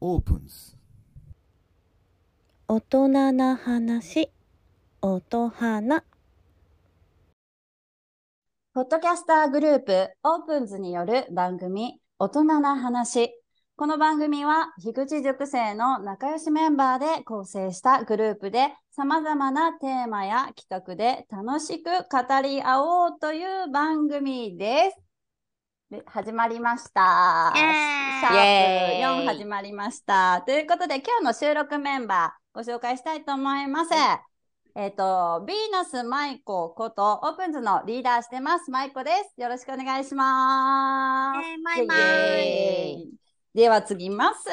オープンズ大人な話、音花。ポッドキャスターグループオープンズによる番組大人な話。この番組は樋口塾生の仲良しメンバーで構成したグループで様々なテーマや企画で楽しく語り合おうという番組です。で始まりました。シャープイエーイ4始まりました。ということで今日の収録メンバーご紹介したいと思います。えっ、と、ヴィーナス舞子ことオープンズのリーダーしてます。舞子です。よろしくお願いします。えーマイマイでは次ます。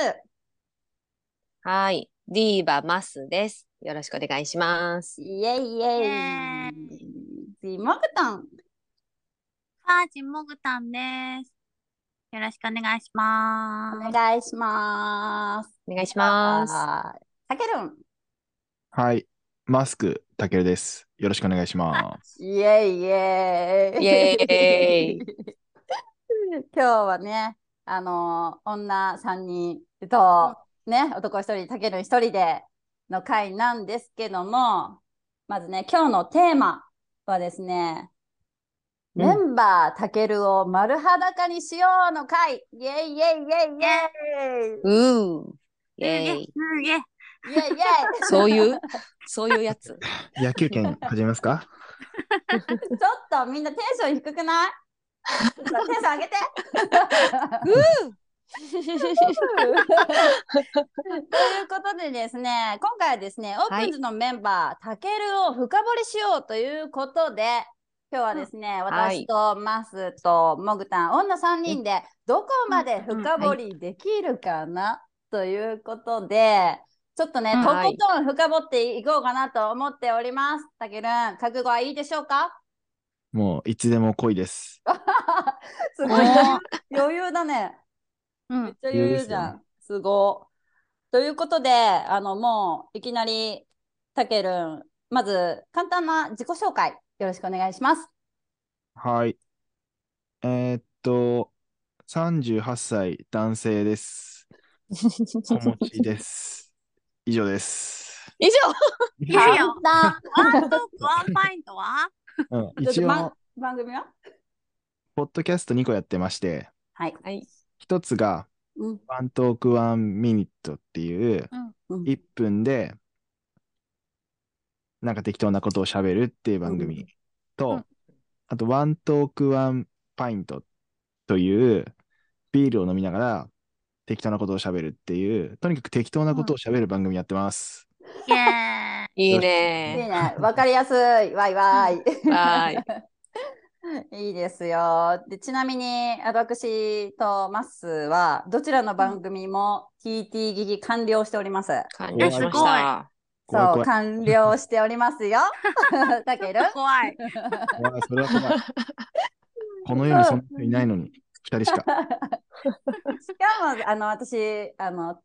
はい。ディーバマスです。よろしくお願いします。イエイイエイ。次、モグタン。ファージモグタンです。よろしくお願いします。お願いします。お願いします。す。たけるん。はい。マスク、たけるです。よろしくお願いします。イエイイエイ。イエ 今日はね、あの女3人と、ね、男1人、たけるん1人での回なんですけども、まずね、今日のテーマはですね、うんメンバーたけるを丸裸にしようの回。イエイイエイイエイイエイ。うー。イすげえ、ェーイ。すげえ。イ。エイイエイ。そういう、そういうやつ？野球拳始めますか？ちょっとみんなテンション低くない？ちょっとテンション上げて。ということでですね、今回はですね、オープンズのメンバー、たけるを深掘りしようということで、今日はですね、はい私とマスとモグタン、女3人でどこまで深掘りできるかな、ということで、ちょっとね、うんとことん深掘っていこうかなと思っております。たけるん、覚悟はいいでしょうか？もういつでも来いです。すごい余裕だね。うん。めっちゃ余裕じゃん。すごい。ということで、あの、もういきなり、たけるん、まず簡単な自己紹介、よろしくお願いします。はい。えーっと、38歳男性です。子持ちです。以上です。以上いやいや、簡単ワントーク、ワンパイントはうん、一応、番組は？ポッドキャスト2個やってまして、はい。はい。一つが、うん。ワントークワンミニットっていう、うん1分で、なんか適当なことを喋るっていう番組と、うんあと、ワントークワンパイントという、ビールを飲みながら適当なことを喋るっていう、とにかく適当なことを喋る番組やってます。イェーイ。いいいいね。ね。わかりやすい。わいわい。は いいですよ。で、ちなみに、私とマッスは、どちらの番組も TT 聞き完了しております。完了しました。そう。完了しておりますよ。だけど、怖い。怖いそれは怖い。この世にそんな人いないのに、2人しか。しかも、あの、私、あの、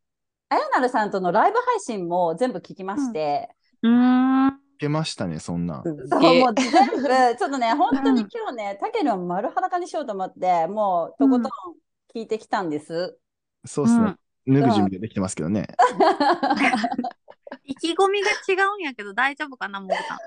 あやなるさんとのライブ配信も全部聞きまして、うーん。いけましたね、そんな。そう、もう全部、ちょっとね、本当に今日ね、たけるを丸裸にしようと思って、もう、とことん聞いてきたんです。そうですね。脱ぐ準備でできてますけどね。意気込みが違うんやけど大丈夫かな、モグタン。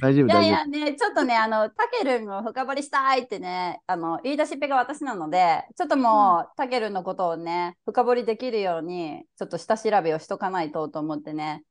大丈夫、いやいやね、ちょっとね、あの、たけるんを深掘りしたいってね、あの、言い出しっぺが私なので、ちょっともう、たけるんのことをね、深掘りできるように、ちょっと下調べをしとかないとと思ってね、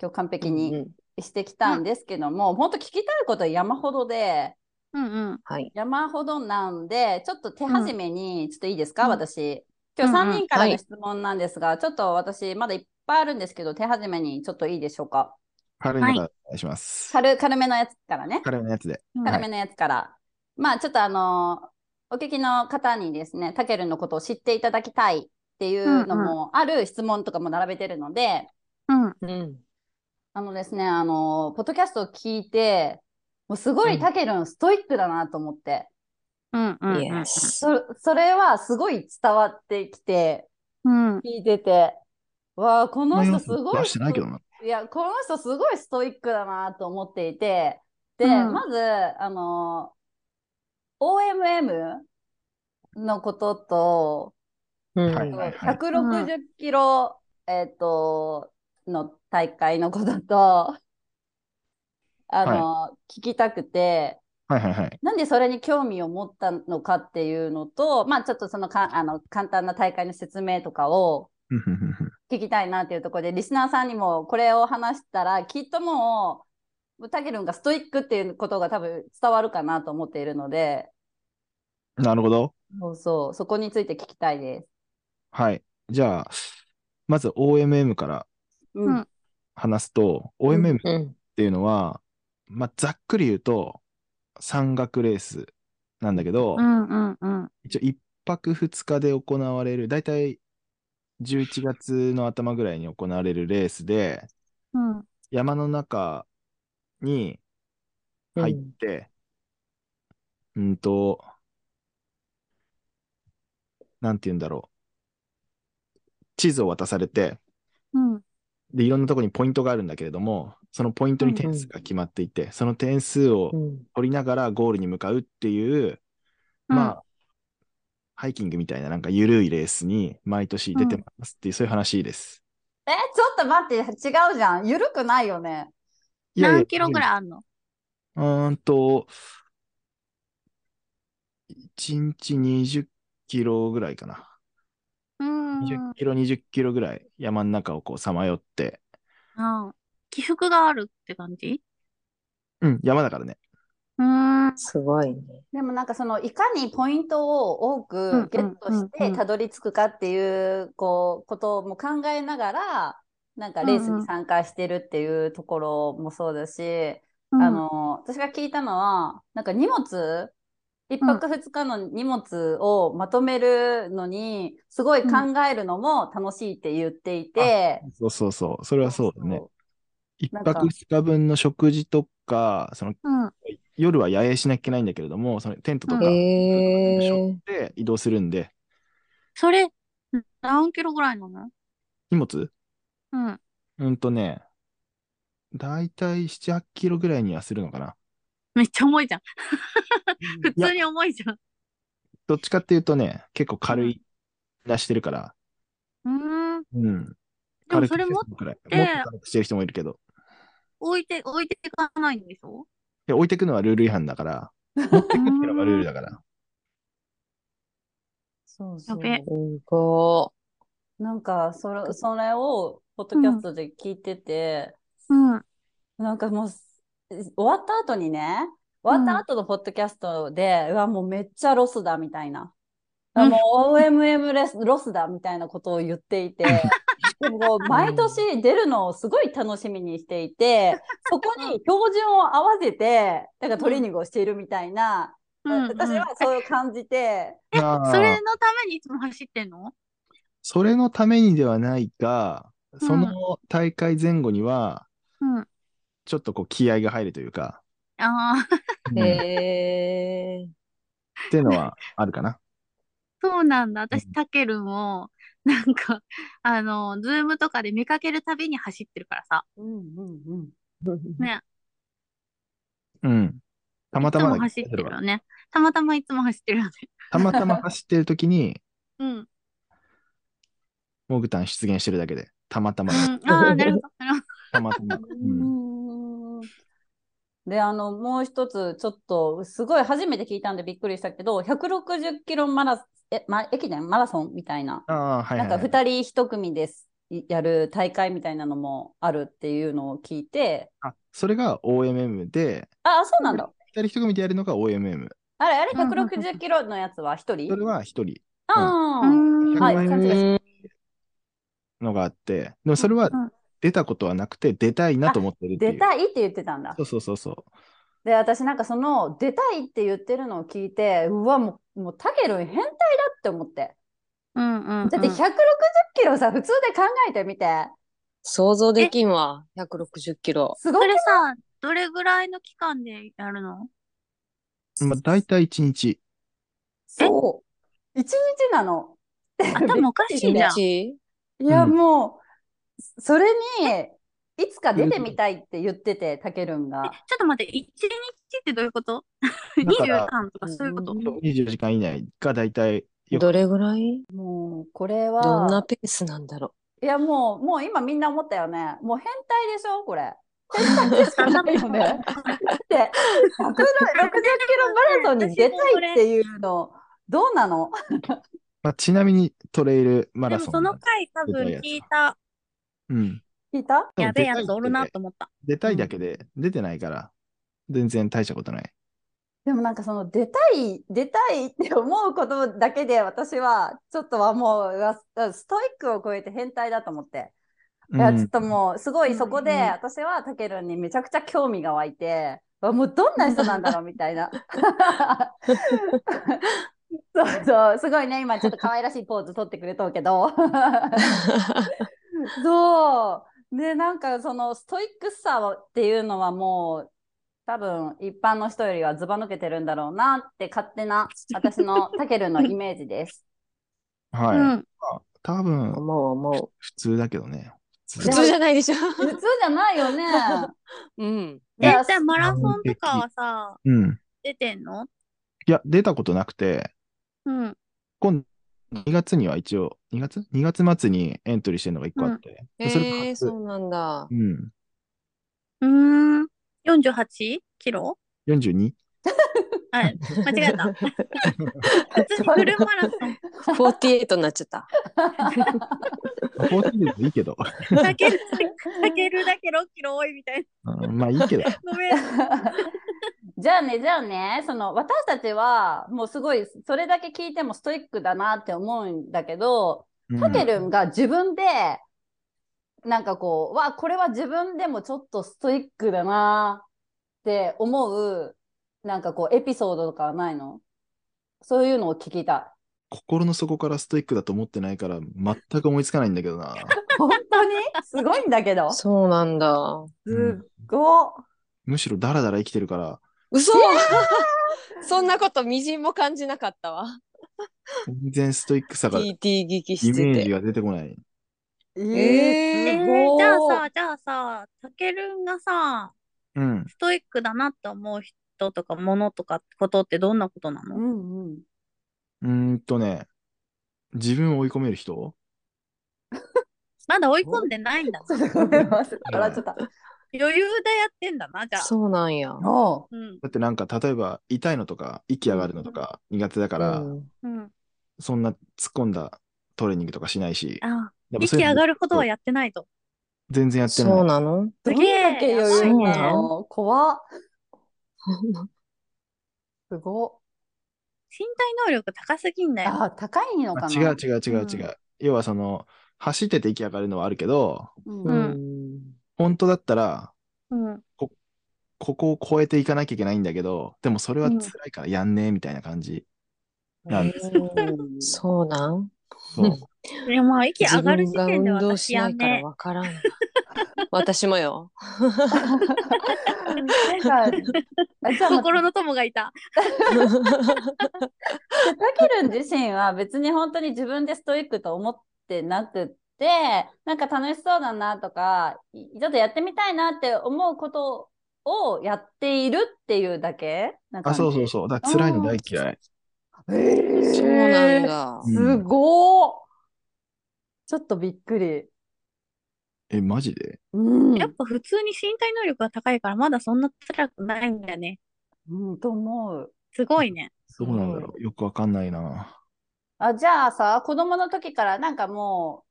今日完璧にうんしてきたんですけども、本当聞きたいことは山ほどで、うんうん。はい。山ほどなんで、ちょっと手始めに、ちょっといいですか、うん私。今日うんうん3人からはいの質問なんですが、ちょっと私、まだいっぱいあるんですけど、手始めにちょっといいでしょうか？軽いのからお願いします。軽軽めのやつからね。軽めのやつで。軽めのやつから。まあ、ちょっとあのお聞きの方にですね、たけるのことを知っていただきたいっていうのもある質問とかも並べてるので、うん。うん。あのですね、あのポッドキャストを聞いて、もうすごいたけるんストイックだなと思って、うん。うん。Yes。そそれはすごい伝わってきて、うん。聞いてて、わあ、この人すごい。いけどな。いや、この人すごいストイックだなと思っていて、で、うんまず、あの、OMM のことと、うんはいはいはい。160キロ、えっと、の大会のことと、あの、聞きたくて、はいはいはい。なんでそれに興味を持ったのかっていうのと、まあちょっとそのかあの簡単な大会の説明とかを聞きたいなっていうところで、リスナーさんにもこれを話したら、きっともう、タケルンがストイックっていうことが多分伝わるかなと思っているので、なるほど。そうそう、そこについて聞きたいです。はい。じゃあ、まず OMM からうん。うん話すと、OMM っうん。ていうのは、まあ、ざっくり言うと、山岳レースなんだけど、うんうんうん。一応1泊2日で行われる、だいたい11月の頭ぐらいに行われるレースで、うん。山の中に入って、うん、と、なんて言うんだろう。地図を渡されて、うん。で、いろんなところにポイントがあるんだけれども、そのポイントに点数が決まっていて、その点数をうん。取りながらゴールに向かうっていう、まあ、ハイキングみたいななんか緩いレースに毎年出てますっていう、そういう話です。え、ちょっと待って、違うじゃん。緩くないよね。いやいや何キロぐらいあんの？うーんと、1日20キロぐらいかな。うん。20キロ、20キロぐらい山の中をこうさまよって、うん。起伏があるって感じ？うん、山だからね。うーん。すごいね。でもなんかそのいかにポイントを多うんくゲットしうんうんうんてたどり着くかっていうこうことも考えながらなんかレースに参加してるっていうところもそうだし、うんあの私が聞いたのはなんか荷物一泊二日の荷物をまとめるのにすごい考えるのも楽しいって言っていて、そうそうそう。それはそうだね。一なんか泊二日分の食事とか、そのうん。夜は野営しなきゃいけないんだけれども、そのテントとか、うんへ背負え。って移動するんで、それ、何キロぐらいなの？荷物？うん。うんとね、だいたい7、8キロぐらいにはするのかな。めっちゃ重いじゃん。普いや通に重いじゃん。どっちかっていうとね、結構軽い出してるから、うーん。うん。でも軽くそれ持っしてるくらい。てもっと軽くしてる人もいるけど。置いて、置いていかないんでしょ？で置いてくのはルール違反だから、持ってくっていうのがルールだから。そうそう。すごなんかそれそれをポッドキャストで聞いてて、うん。なんかもうす終わった後にね、終わった後のポッドキャストで、うわ、もうめっちゃロスだみたいな。うん。もう OMM レスロスだみたいなことを言っていて、でもこう毎年出るのをすごい楽しみにしていて、そこに標準を合わせて、なんかトレーニングをしているみたいな、うんうん。私はそう感じて、あー。それのためにいつも走ってんの？それのためにではないが、その大会前後には、うん。あちょっとこう気合が入るというか、あー、うん。っへえ。ていうのはあるかな。そうなんだ。う私、ん。タケルンを、なんか、あの、ズームとかで見かけるたびに走ってるからさ。うんうんうん。ね。うん。たまたまだいつも走ってるよね。たまたまいつも走ってるよね。たまたま走ってる時に、うん。モグタン出現してるだけで、たまたま、うん、ああ、なるほど。なるほど。たまたま。うんうーんで、あの、もう一つ、ちょっと、すごい初めて聞いたんでびっくりしたけど、160キロマラ、え、ま、駅伝マラソンみたいな、ああ、はいはい、なんかはい。2人1組です、いやる大会みたいなのもあるっていうのを聞いて、あ、それが OMM で、あ、そうなんだ。二人一組でやるのが OMM。あれ、あれ、うんうんうん160キロのやつは1人？それは一人ああ、うん100はい万勘違いし円のがあって、でもそれはうん出たことはなくて、出たいなと思ってるっていう。出たいって言ってたんだそ。うそうそうそう。で、私なんかその、出たいって言ってるのを聞いて、うわ、もう、もうタケルン変態だって思って。うんうんうん。だって160キロさ、普通で考えてみて。想像できんわ。160キロ。すごくそれさ、どれぐらいの期間でやるの？まあ、大体1日。そう。一日なの。頭おかしい一じゃん。日？いや、うんもう、それに、いつか出てみたいって言ってて、たけるんえが。ちょっと待って、一日ってどういうこと？だから ?20 間とかそういうこと？うん24時間以内が大体どれぐらい？もう、これは、どんなペースなんだろいや、もう、もう今みんな思ったよね。もう変態でしょこれ。変態でしか？ないよね。だって、160キロマラソンに出たいっていうの、どうなの？まあ、ちなみにトレイルマラソン。でもそのだ回多分聞いた、うん。聞いた？やべえやつおるなと思った。出たいだけで。出てないから、全然大したことない。でもなんかその出たい、出たいって思うことだけで私はちょっとはもうストイックを超えて変態だと思って。いや、ちょっともうすごいそこでうんうん私はたけるんにめちゃくちゃ興味が湧いて、わもうどんな人なんだろうみたいな。そうそう、すごいね、今ちょっと可愛らしいポーズ取ってくれとうけど。そう。で、なんかそのストイックさっていうのはもう多分一般の人よりはずば抜けてるんだろうなって勝手な私のたけるんのイメージです。はい。うん。多う。分、思う思う。普通だけどね。普普通じゃないでしょ。普通じゃないよね。うん。じゃあマラソンとかはさ、うん。出てんの？いや、出たことなくて、うん。今2月には一応、2月 ?2 月末にエントリーしてるのが1個あって、えそれがー、初そうなんだう。ん。うーん。48キロ？42? はい、間違えた。普通にフルマラソン。48になっちゃった。40でもいいけど。かける、かけるだけ6キロ多いみたいうんまあいいけど。な。ごめん。じゃあね、じゃあね、その私たちはもうすごいそれだけ聞いてもストイックだなって思うんだけど、うんたけるんが自分でなんかこう、わ、これは自分でもちょっとストイックだなって思うなんかこうエピソードとかはないの？そういうのを聞きた心の底からストイックだと思ってないから、全く思いつかないんだけどな。い。本当に？すごいんだけど。すそうなんだ。っごっ。むしろダラダラ生きてるから、嘘 そんなことみじんも感じなかったわ。全然ストイックさが、イ TT 聞きしてて。メージが出てこない。ええーーすごいじゃあさ、じゃあさ、たけるんがさ、うん。ストイックだなって思う人とかものとかことってどんなことなの？うんうん。うーんとね、自分を追い込める人？まだ追い込んでないんだち。っちゃった。余裕でやってんだな、じゃあ。そうなんや。おううん。だってなんか、例えば痛いのとか、息上がるのとか苦手だから、うんうん。そんな突っ込んだトレーニングとかしないし、あ、やっぱそういうの息上がるほどはやってないと。全然やってない。そうなの？どんだけななの？怖っ。すご身体能力高すぎんだっ。よ。あ、高いのかな？あ違う違う違う違う。要はその、走ってて息上がるのはあるけど、うんううんん。本当だったら、うん。ここを超えていかなきゃいけないんだけど、でもそれは辛いからやんねえみたいな感じなんですよ。うんそうなん？そうでもまあ息自上がる時点で運動私しないからやんね。わからん。私もよ。なんか、あじ心の友がいた。たけるん自身は別に本当に自分でストイックと思ってなくって、なんか楽しそうだなとか、いちょっとやってみたいなって思うことをやっているっていうだけ？なあ、そうそうそう。だ辛いの大嫌い。へーそうなんだ。うんすごーちょっとびっくり。え、マジで？うん。やっぱ普通に身体能力が高いからまだそんな辛くないんだよね。うん、と思う。すごいね。どうなんだろうよくわかんないな。あ、じゃあさ、子供の時からなんかもう、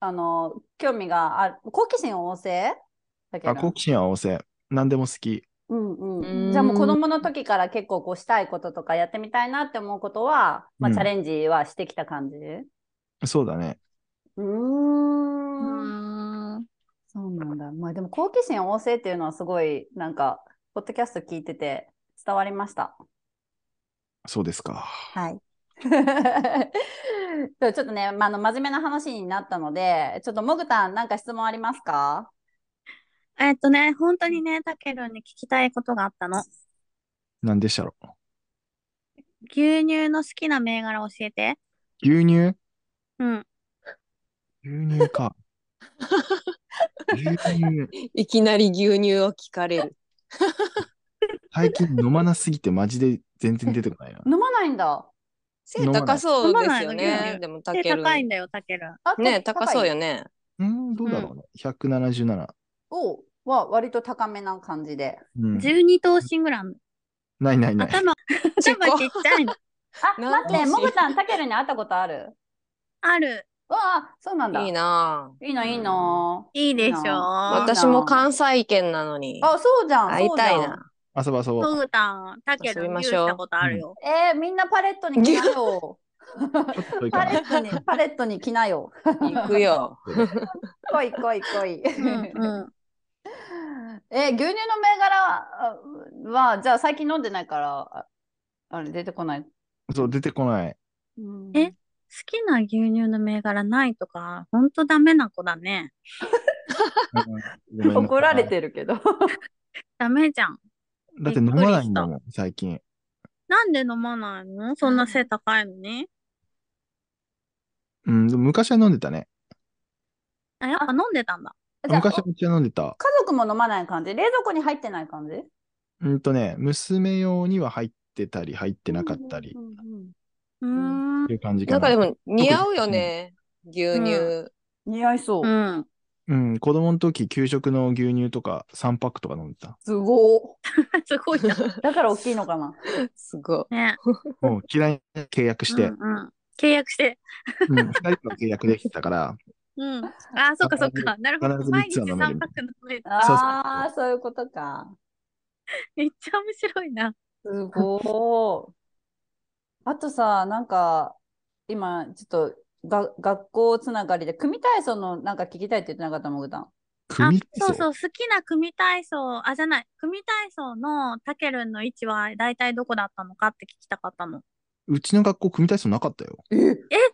あの、興味がある、好奇心旺盛？だけあ、ど。好奇心は旺盛。何でも好き。うんううんん。じゃあもう子供の時から結構こうしたいこととかやってみたいなって思うことは、まあうんチャレンジはしてきた感じ？そうだね。うー。うん。そうなんだ。まあでも好奇心旺盛っていうのはすごいなんか、ポッドキャスト聞いてて伝わりました。そうですか。はい。ちょっとね、まあ、あの真面目な話になったので、ちょっともぐたん、なんか質問ありますか？えっとね、本当にね、たけるんに聞きたいことがあったの。何でしたろ牛乳の好きな銘柄教えて。牛乳？うん。牛乳か。牛乳。いきなり牛乳を聞かれる。最近飲まなすぎてマジで全然出てこないな。飲まないんだ。背高そうですよ飲まないの牛ね。乳でも、た背ける。高いんだよ、たける。あね、高そうよね。ね。うん、どうだろうね。177。おは割と高めな感じで。うん。12頭身ぐらいあるの。ないないない。頭、ちっこ頭ちっちゃいの。あ、待って、ともぐたん、たけるに会ったことある？ある。わあ、そうなんだ。いいなぁ。いいな、いいな。いいでしょいいな私も関西圏なのに。あ、そうじゃん。会いたい。な。遊ぼう遊ぼう。トグタン、たける遊びましょう牛したことあるよ。えー、みんなパレットに来なよ。パレットに、パレットに来なよ。行くよ。来い来い来い。うんうん。えー牛乳の銘柄は、じゃあ最近飲んでないから、ああれ出てこない？そう、出てこない。うんえ好きな牛乳の銘柄ないとか、ほんとダメな子だね。怒られてるけど。ダメじゃん。だって飲まないんだもん、最近。なんで飲まないの？そんな背高いのに？うん、でも昔は飲んでたね。あ、やっぱ飲んでたんだ。昔はめっちゃ飲んでた。家族も飲まない感じ？冷蔵庫に入ってない感じ？うんとね、娘用には入ってたり、入ってなかったりう、ん。いう感じかな。なんかでも似合うよね。牛乳。似合いそう。うん。うん、子供の時、給食の牛乳とか3パックとか飲んでた。すご すごい。だから大きいのかな？すごい。ね。もう嫌いに契約して、うんうん。契約して。うん、2人と契約できてたから、うん。あ、そっかそっか。なるほど。毎日三つは飲める3パック飲める。ああ、そういうことか。めっちゃ面白いな。すごい。あとさ、なんか、今、ちょっとが学校つながりで、組体操のなんか聞きたいって言ってなかったもぐたん。あ組、そうそう、好きな組体操、あ、じゃない、組体操のたけるんの位置は大体どこだったのかって聞きたかったの。うちの学校組体操なかったよ。ええ、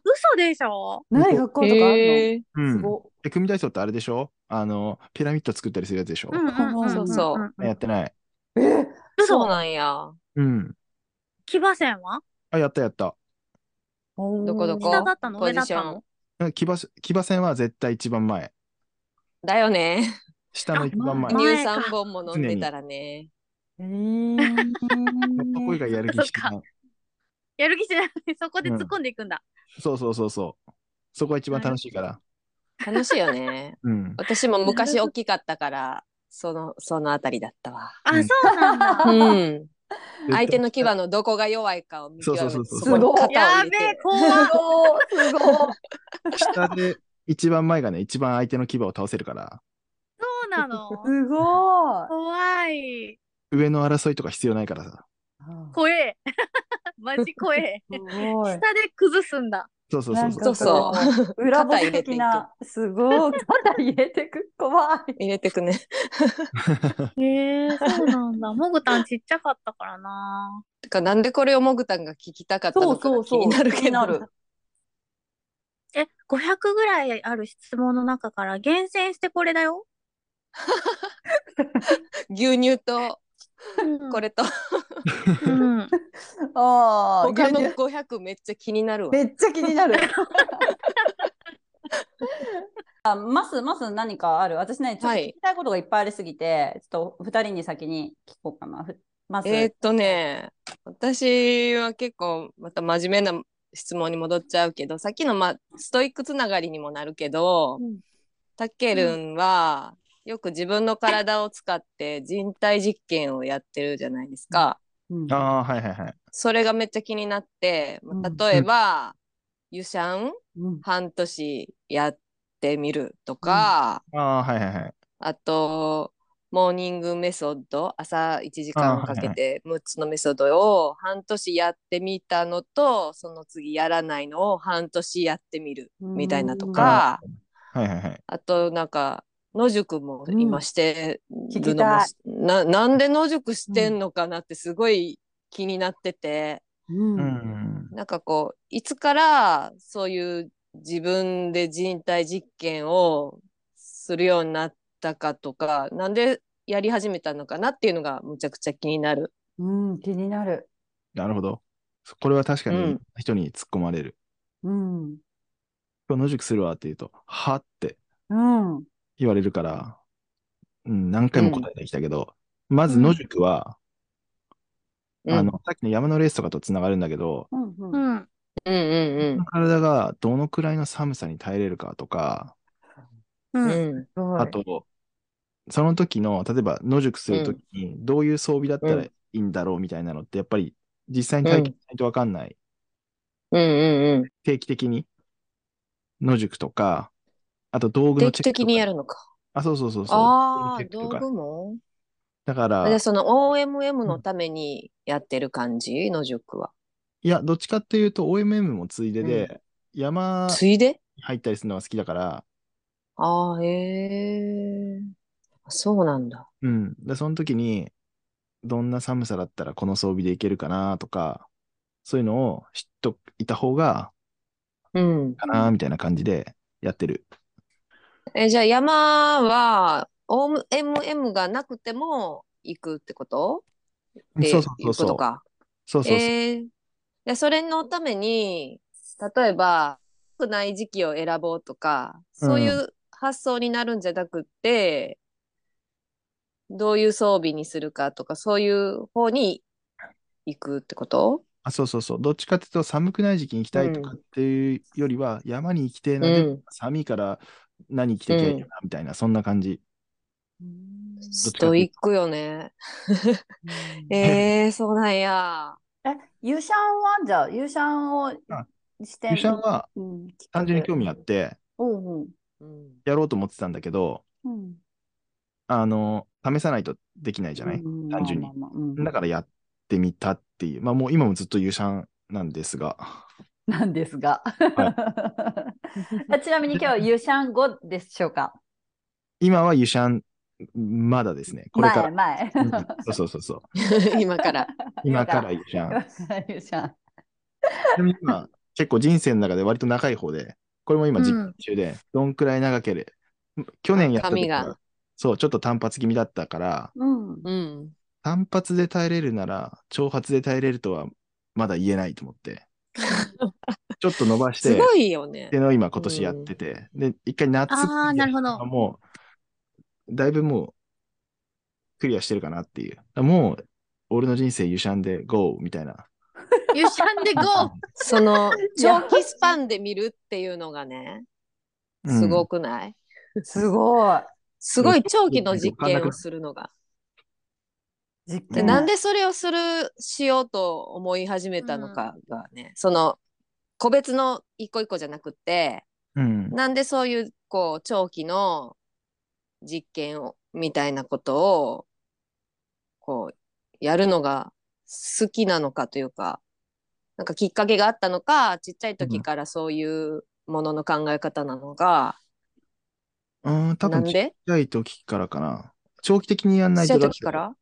嘘でしょ？ない学校とかあるへーうん。のすごで組体操ってあれでしょ？あの、ピラミッド作ったりするやつでしょ、うんうんうんんん。そうそうんやってない。い。えそう嘘なんや。うん。騎馬戦は？あ、やったやった。どこどこ？下だったの？ポ上だったの？うん騎馬騎馬戦は絶対一番前。だよね。下の一番前。あ乳前か3本も飲んでたらね。えー そこ以外やる気しない。やる気しない。そこで突っ込んでいくんだ。そうそうそうそう。そこが一番楽しいから。楽しいよね。うん。私も昔大きかったから、その、そのあたりだったわ。あ、うんそうなんだ。うん。相手の牙のどこが弱いかを見極めて、そうそうそうそこに肩をや入れて。べえ、怖すっ。ごい。すごい。下で一番前がね、一番相手の牙を倒せるから、そうなの。すごい。怖い。上の争いとか必要ないからさ。怖え。マジ怖え。下。で崩すんだ。そうそうそうそう。そう。裏ボケ的な、すごい。肩入れてく。怖い。入れてくね。へえ、そうなんだ。もぐたんちっちゃかったからな。てか、なんでこれをもぐたんが聞きたかったのかが気になるけど。気になる。え、500ぐらいある質問の中から厳選してこれだよ。牛乳と、これ。れと、うん。ああ、他の牛乳500めっちゃ気になるわ。めっちゃ気になる。あ、まず、まず何かある？私ね、ちょっとはい聞きたいことがいっぱいありすぎて、ちょっと二人に先に聞こうかな。えーっとね、私は結構また真面目な質問に戻っちゃうけど、さっきの、まあ、ストイックつながりにもなるけど、うんたけるんは、よく自分の体を使って人体実験をやってるじゃないですか。うんああ、はいはいはい。それがめっちゃ気になって、うん例えば、湯シャンうん半年やってみるとか、ああ、はいはいはい。あと、モーニングメソッド、朝1時間かけて6つのメソッドを半年やってみたのと、その次やらないのを半年やってみるみたいなとか、はいはいはい。あとなんか、野宿も今してるのもたい、ななんで野宿してんのかなってすごい気になってて、うんうん。なんかこう、いつからそういう自分で人体実験をするようになったかとか、なんでやり始めたのかなっていうのがむちゃくちゃ気になる。うん、気になる。なるほど。これは確かにうん人に突っ込まれる。うん。今日野宿するわって言うと、はってうん。言われるから、うん、何回も答えてきたけど、まず野宿は、うんあの、さっきの山のレースとかとつながるんだけど、うん。う。うんん。うんうん体がどのくらいの寒さに耐えれるかとか、うん。うん。うん。あと、その時の、例えば野宿する時にどういう装備だったらいいんだろうみたいなのって、やっぱり実際に体験しないとわかんない。うんうんうん。定期的に野宿とか、あと道具の定期的にやる。るのか。あ、そうそうそうそう。ああ、道チェックとか具も？だから、じゃあその OMM のためにやってる感じ？野宿は。いや、どっちかっていうと OMM もついでで、山ついで？に入ったりするのが好きだから、ああ、へえ。そうなんだ。うん。で、その時に、どんな寒さだったらこの装備でいけるかなとか、そういうのを知っといた方が、うん。かなみたいな感じでやってる。え、じゃあ山は OMM がなくても行くってこと？そうそうそうか。そうそうそう。えーで、それのために、例えば、良くない時期を選ぼうとか、そういう発想になるんじゃなくって、どういう装備にするかとか、そういう方に行くってこと？あ、そうそうそう。どっちかっていうと寒くない時期に行きたいとかっていうよりは、山に行きてえな、でうん寒いから何着てきゃいいかなみたいな、そんな感じ。ストイックよね。えー、そうなんや。え、ユーシャンはじゃあ、ユーシャンをしてユシャンは単純に興味あって、うんうん。うんやろうと思ってたんだけど、うん。あの、試さないとできないじゃない、うん。単純に。だからやってみたっていう。まあもう今もずっとユシャンなんですが。なんですが。あちなみに今日はユーシャン後でしょうか？今はユシャン、まだですね。これから。前、前。うんそうそうそうそう。今から。今からユシャン。ユーシャン。ちなみに今、結構人生の中で割と長い方で、これも今実験中で、どんくらい長ければ、去年やった時髪がは、そう、ちょっと単発気味だったから、うん。うん。単発で耐えれるなら、長髪で耐えれるとはまだ言えないと思って、ちょっと伸ばして、すごいよねっていう。のを今今年やってて、で、一回夏ああ、なるほど。もう、だいぶもう、クリアしてるかなっていう。もう、俺の人生ユシャンで GO! みたいな。ユシャンでゴーその、長期スパンで見るっていうのがね、うんすごくない、すごい。すごい長期の実験をするのが。実で、験。なんでそれをする、しようと思い始めたのかがね、その、個別の一個一個じゃなくって、うん。なんでそういう、こう、長期の実験を、みたいなことを、こう、やるのが好きなのかというか、なんかきっかけがあったのか、ちっちゃい時からそういうものの考え方なのか、うん、多分ちっちゃい時からかな。長期的にやんないとだって時から？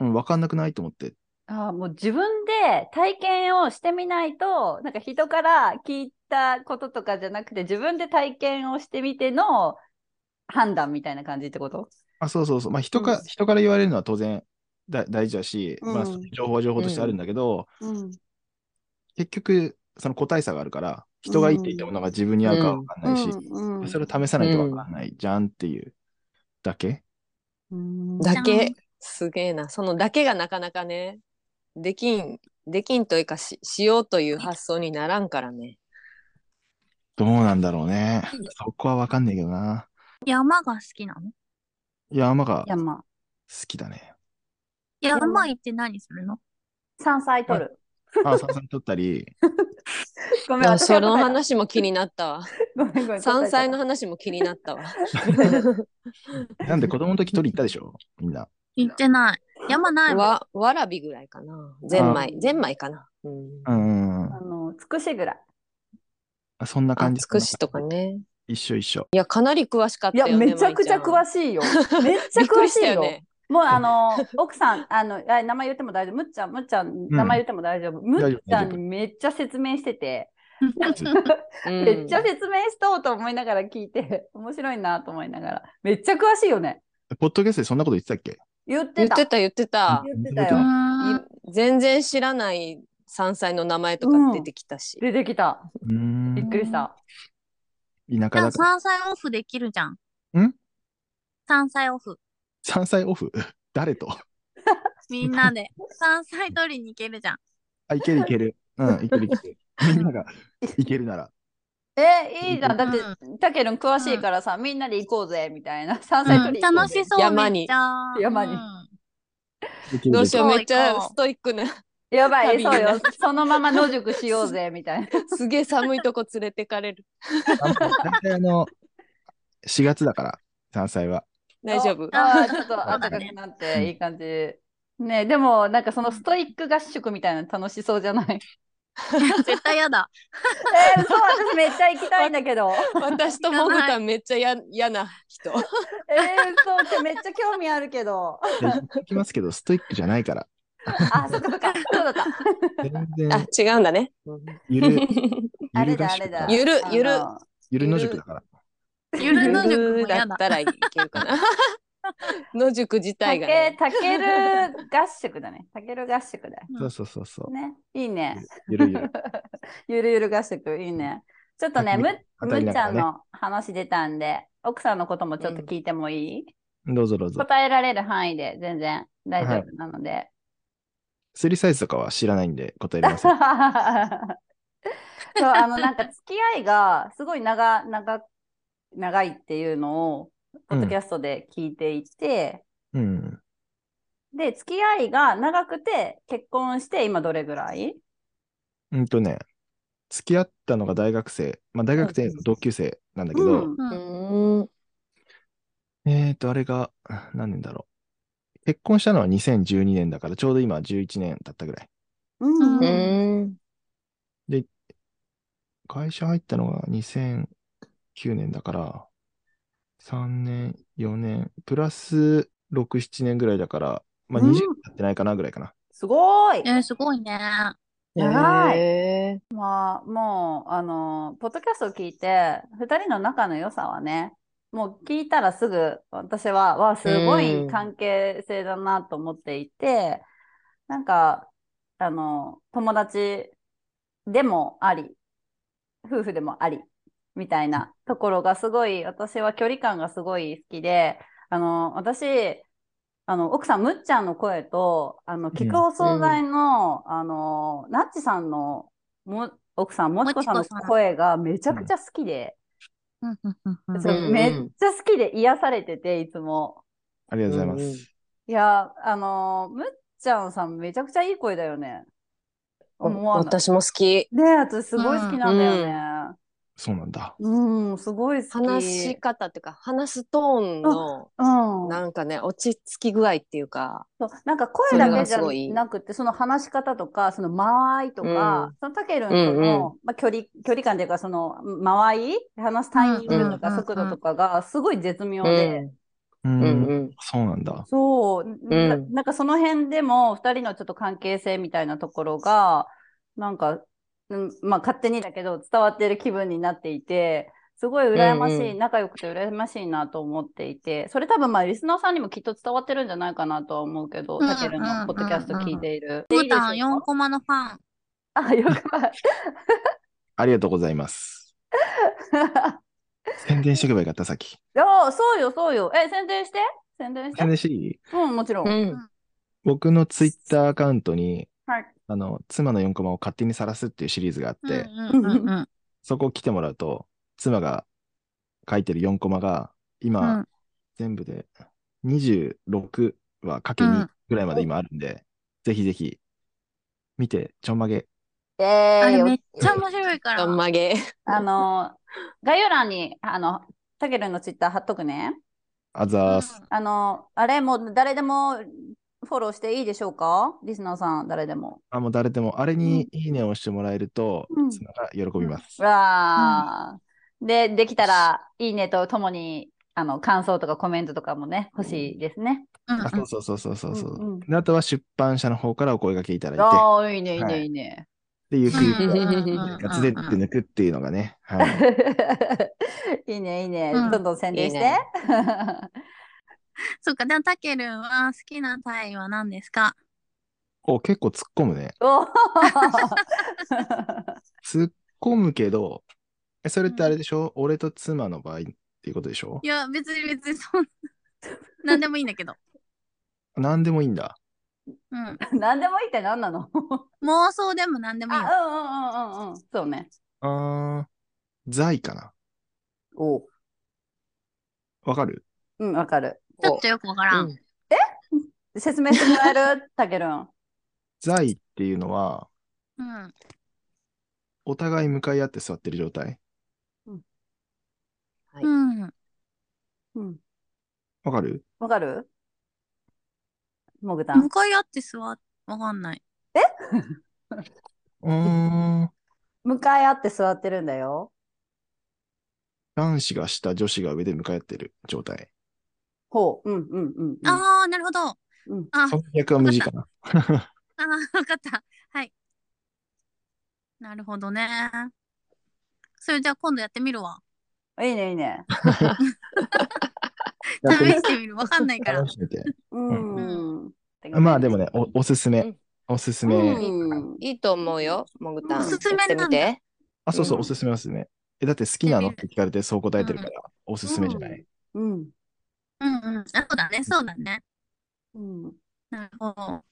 うん、わかんなくないと思って。ああもう自分で体験をしてみないと、なんか人から聞いたこととかじゃなくて、自分で体験をしてみての判断みたいな感じってこと？あ、そうそうそう。まあ、人か、うん。人から言われるのは当然だ大事だし、まあ、うん情報は情報としてあるんだけど、うん。結局、その個体差があるから、人が言っていたものが自分に合うかわかんないし、うん。それを試さないとわかんないじゃんっていうだけ。うんだけ、すげえな。そのだけがなかなかね、できん、できんというかし、しようという発想にならんからね。どうなんだろうね。そこはわかんないけどな。山が好きなの？山が好山。きだね。山行って何するの？山菜取る。あ、山菜取ったり、ごめん、あ私がその話も気になったわ。ごめんごめん。山菜の話も気になったわ。なんで子供の時取り行ったでしょ？みんな。行ってない。山ない。わ、わらびぐらいかな。ゼンマイ、ゼンマイかな。うん。うんうんあの、つくしぐらい。あ。そんなあ感じ。つくしとかね。一緒一緒。いや、かなり詳しかっいや、たよね。めちゃくちゃ詳ししいよ。めっちゃ詳しいよ。ね。もうあの、奥さん、あの、あ名前言っても大丈夫。むっちゃん、むっちゃん、名前言っても大丈夫。むっちゃんにめっちゃ説明してて、うん めっちゃ説明しとうと思いながら聞いて、面白いなと思いながら。めっちゃ詳しいよね。ポッドキャストでそんなこと言ってたっけ？言って。言ったてた言ってた。言ってたよ。全然知らない山菜の名前とか出てきたし。出てきた。うーんびっくりした。田舎じゃあだから。山菜オフできるじゃん。ん？山菜オフ。山菜オフ？誰と？みんなで山菜取りに行けるじゃん。あ、いけるいける。うん、いけるいける。みんなが行けるなら。え、いいじゃん。だってう、たけるん詳しいからさ、みんなで行こうぜ、みたいな。山菜うん取り行こうぜ楽しそう。山にめっちゃ山にうんどうしよう、めっちゃストイックな。やばい、旅そうよに。そのまま野宿しようぜ、みたいな。すげえ寒いとこ連れてかれる。大体あの、4月だから、山菜は。大丈夫。ああ、ちょっと 暖ねかくなっていい感じ。ねでもなんかそのストイック合宿みたいなの楽しそうじゃない？絶対やだ。えー、そう、私めっちゃ行きたいんだけど。私とモグタンめっちゃや嫌な人。えー、そう、めっちゃ興味あるけど。で言ってきますけど、ストイックじゃないから。あ、そっかそっか、そうだった。全あ然、、違うんだね。ゆる、あれだあれだ。ゆるゆるゆる野宿だから。ゆる野宿もだやだ。ったらいけるかな。野宿自た体が、けね。たける合宿だね。たける合宿だよ。そうそうそうそう。ね、いいね。ゆるゆる。ゆるゆる合宿、いいね。ちょっとね、む当たりむっちゃんの話出たんで、奥さんのこともちょっと聞いてもいい、どうぞどうぞ。答えられる範囲で全然大丈夫なので。スリーサイズとかは知らないんで答えれません。そう、あの、なんか付き合いがすごい長、長、長いっていうのを、ポッドキャストで聞いていて、うん。で、付き合いが長くて結婚して今どれぐらい？うんとね、付き合ったのが大学生、まあ大学生の同級生なんだけど、うんうんうん。えーと、あれが何年だろう。結婚したのは2012年だから、ちょうど今11年経ったぐらい。うんううん。会社入ったのが2009年だから、3年、4年、プラス6、7年ぐらいだから、まあうん。20経ってないかなぐらいかな。すごい。えー、すごいね。長い。へまあ、もう、あの、ポッドキャストを聞いて、二人の仲の良さはね、もう聞いたらすぐ、私は、わあ、すごい関係性だなと思っていて、なんか、あの、友達でもあり、夫婦でもあり、みたいなところがすごい、私は距離感がすごい好きで、あの、私、あの、奥さん、むっちゃんの声と、あの、聞くお惣菜の、あの、ナッチさんのも、奥さん、もちこさんの声がめちゃくちゃ好きで、うんめっちゃ好きで癒されてて、いつも。ありがとうございまうんうんす。いや、あの、むっちゃんさん、めちゃくちゃいい声だよね。思わない。私も好き。ねえ、私すごい好きなんだよね。そうなんだ。うん、すごい好き。話し方っていうか、話すトーンの、うん。なんかね、落ち着き具合っていうか、そうなんか声だけじゃそれがすごいなくて、その話し方とか、その間合いとか、うんそのたけるんとの、まあ、距離、距離感というか、その間合い、話すタイミングとかうん速度とかがすごい絶妙うで、ん。ううんん。うん。そうなんだ。そう、なうんなんかその辺でも、二人のちょっと関係性みたいなところが、なんか、うんまあ勝手にだけど伝わってる気分になっていて、すごい羨ましい、うんうん仲良くて羨ましいなと思っていて、それ多分まあリスナーさんにもきっと伝わってるんじゃないかなとは思うけど、うんたけるのポッドキャスト聞いている。ふーたんでいいでしょう4コマのファン。あ、よかっありがとうございます。た。宣伝しておけばよかった、さっき。いや、そうよ、そうよ。え、宣伝して？宣伝して？宣伝していい？うん、もちろん。うん。僕のツイッターアカウントに、はい。あの、妻の4コマを勝手に晒すっていうシリーズがあって、うんうんうんうんそこを来てもらうと、妻が書いてる4コマが、今、うん全部で26はかけ2ぐらいまで今あるんで、ぜひぜひ見て、ちょんまげ。えあれめっー、ちゃ面白いから。ちょんまげ。あの、概要欄に、あの、たけるのツイッター貼っとくね。あざーす。あの、あれもう誰でもフォローしていいでしょうか？リスナーさん、誰でも。あ、もう誰でも、あれにいいねを押してもらえるとうん、喜びます。わー。で、できたら、いいねとともに、あの、感想とかコメントとかもね、欲しいですね。うんうんあ、そうそうそうそうそうそう。うんうんであとは出版社の方からお声掛けいただいて、ああ、いいね、いいね、はいいいね。で、ゆくゆくうんうんはうんうんガツでって抜くっていうのがね、はい。いいね、いいね。うんどんどん宣伝して。いいね そっか、でもたけるんは好きなタイは何ですか？お、結構突っ込むね。おー 突っ込むけど、え、それってあれでしょ、俺と妻の場合っていうことでしょ？いや、別に別にそんな、なんでもいいんだけど。何でもいいんだ。うん。何でもいいって何なの？妄想でも何でもいいよ。あ、うんうんうんうんうん。そうね。あー、財かな。おわかる？うん、わかる。ちょっとよくわから。うんん説明してもらえる？たけるん。財っていうのは、うん。お互い向かい合って座ってる状態？はいうん。うん。わかる？わかる？もぐたん向。かい合って座っ、わかんない。うーん。向かい合って座ってるんだよ。男子が下、女子が上で向かい合ってる状態。ほう。うんうんうん、うん。ああ、なるほど。うんあ、その逆は無事かな。あー、わかった。はい。なるほどね。それじゃあ今度やってみるわ。いいねいいね。試してみる。わかんないから。試してみて。うん。まあでもね、おおすすめうん。おすすうめ。ん。いいと思うよ、もぐたん。おすすめやってみて。あ、そうそう、うんおすすめおすすめ。え、だって好きなのって聞かれてそう答えてるから、おすすめじゃない。うん。うんうん。あ、そうだね、そうだね。うん。なるほど。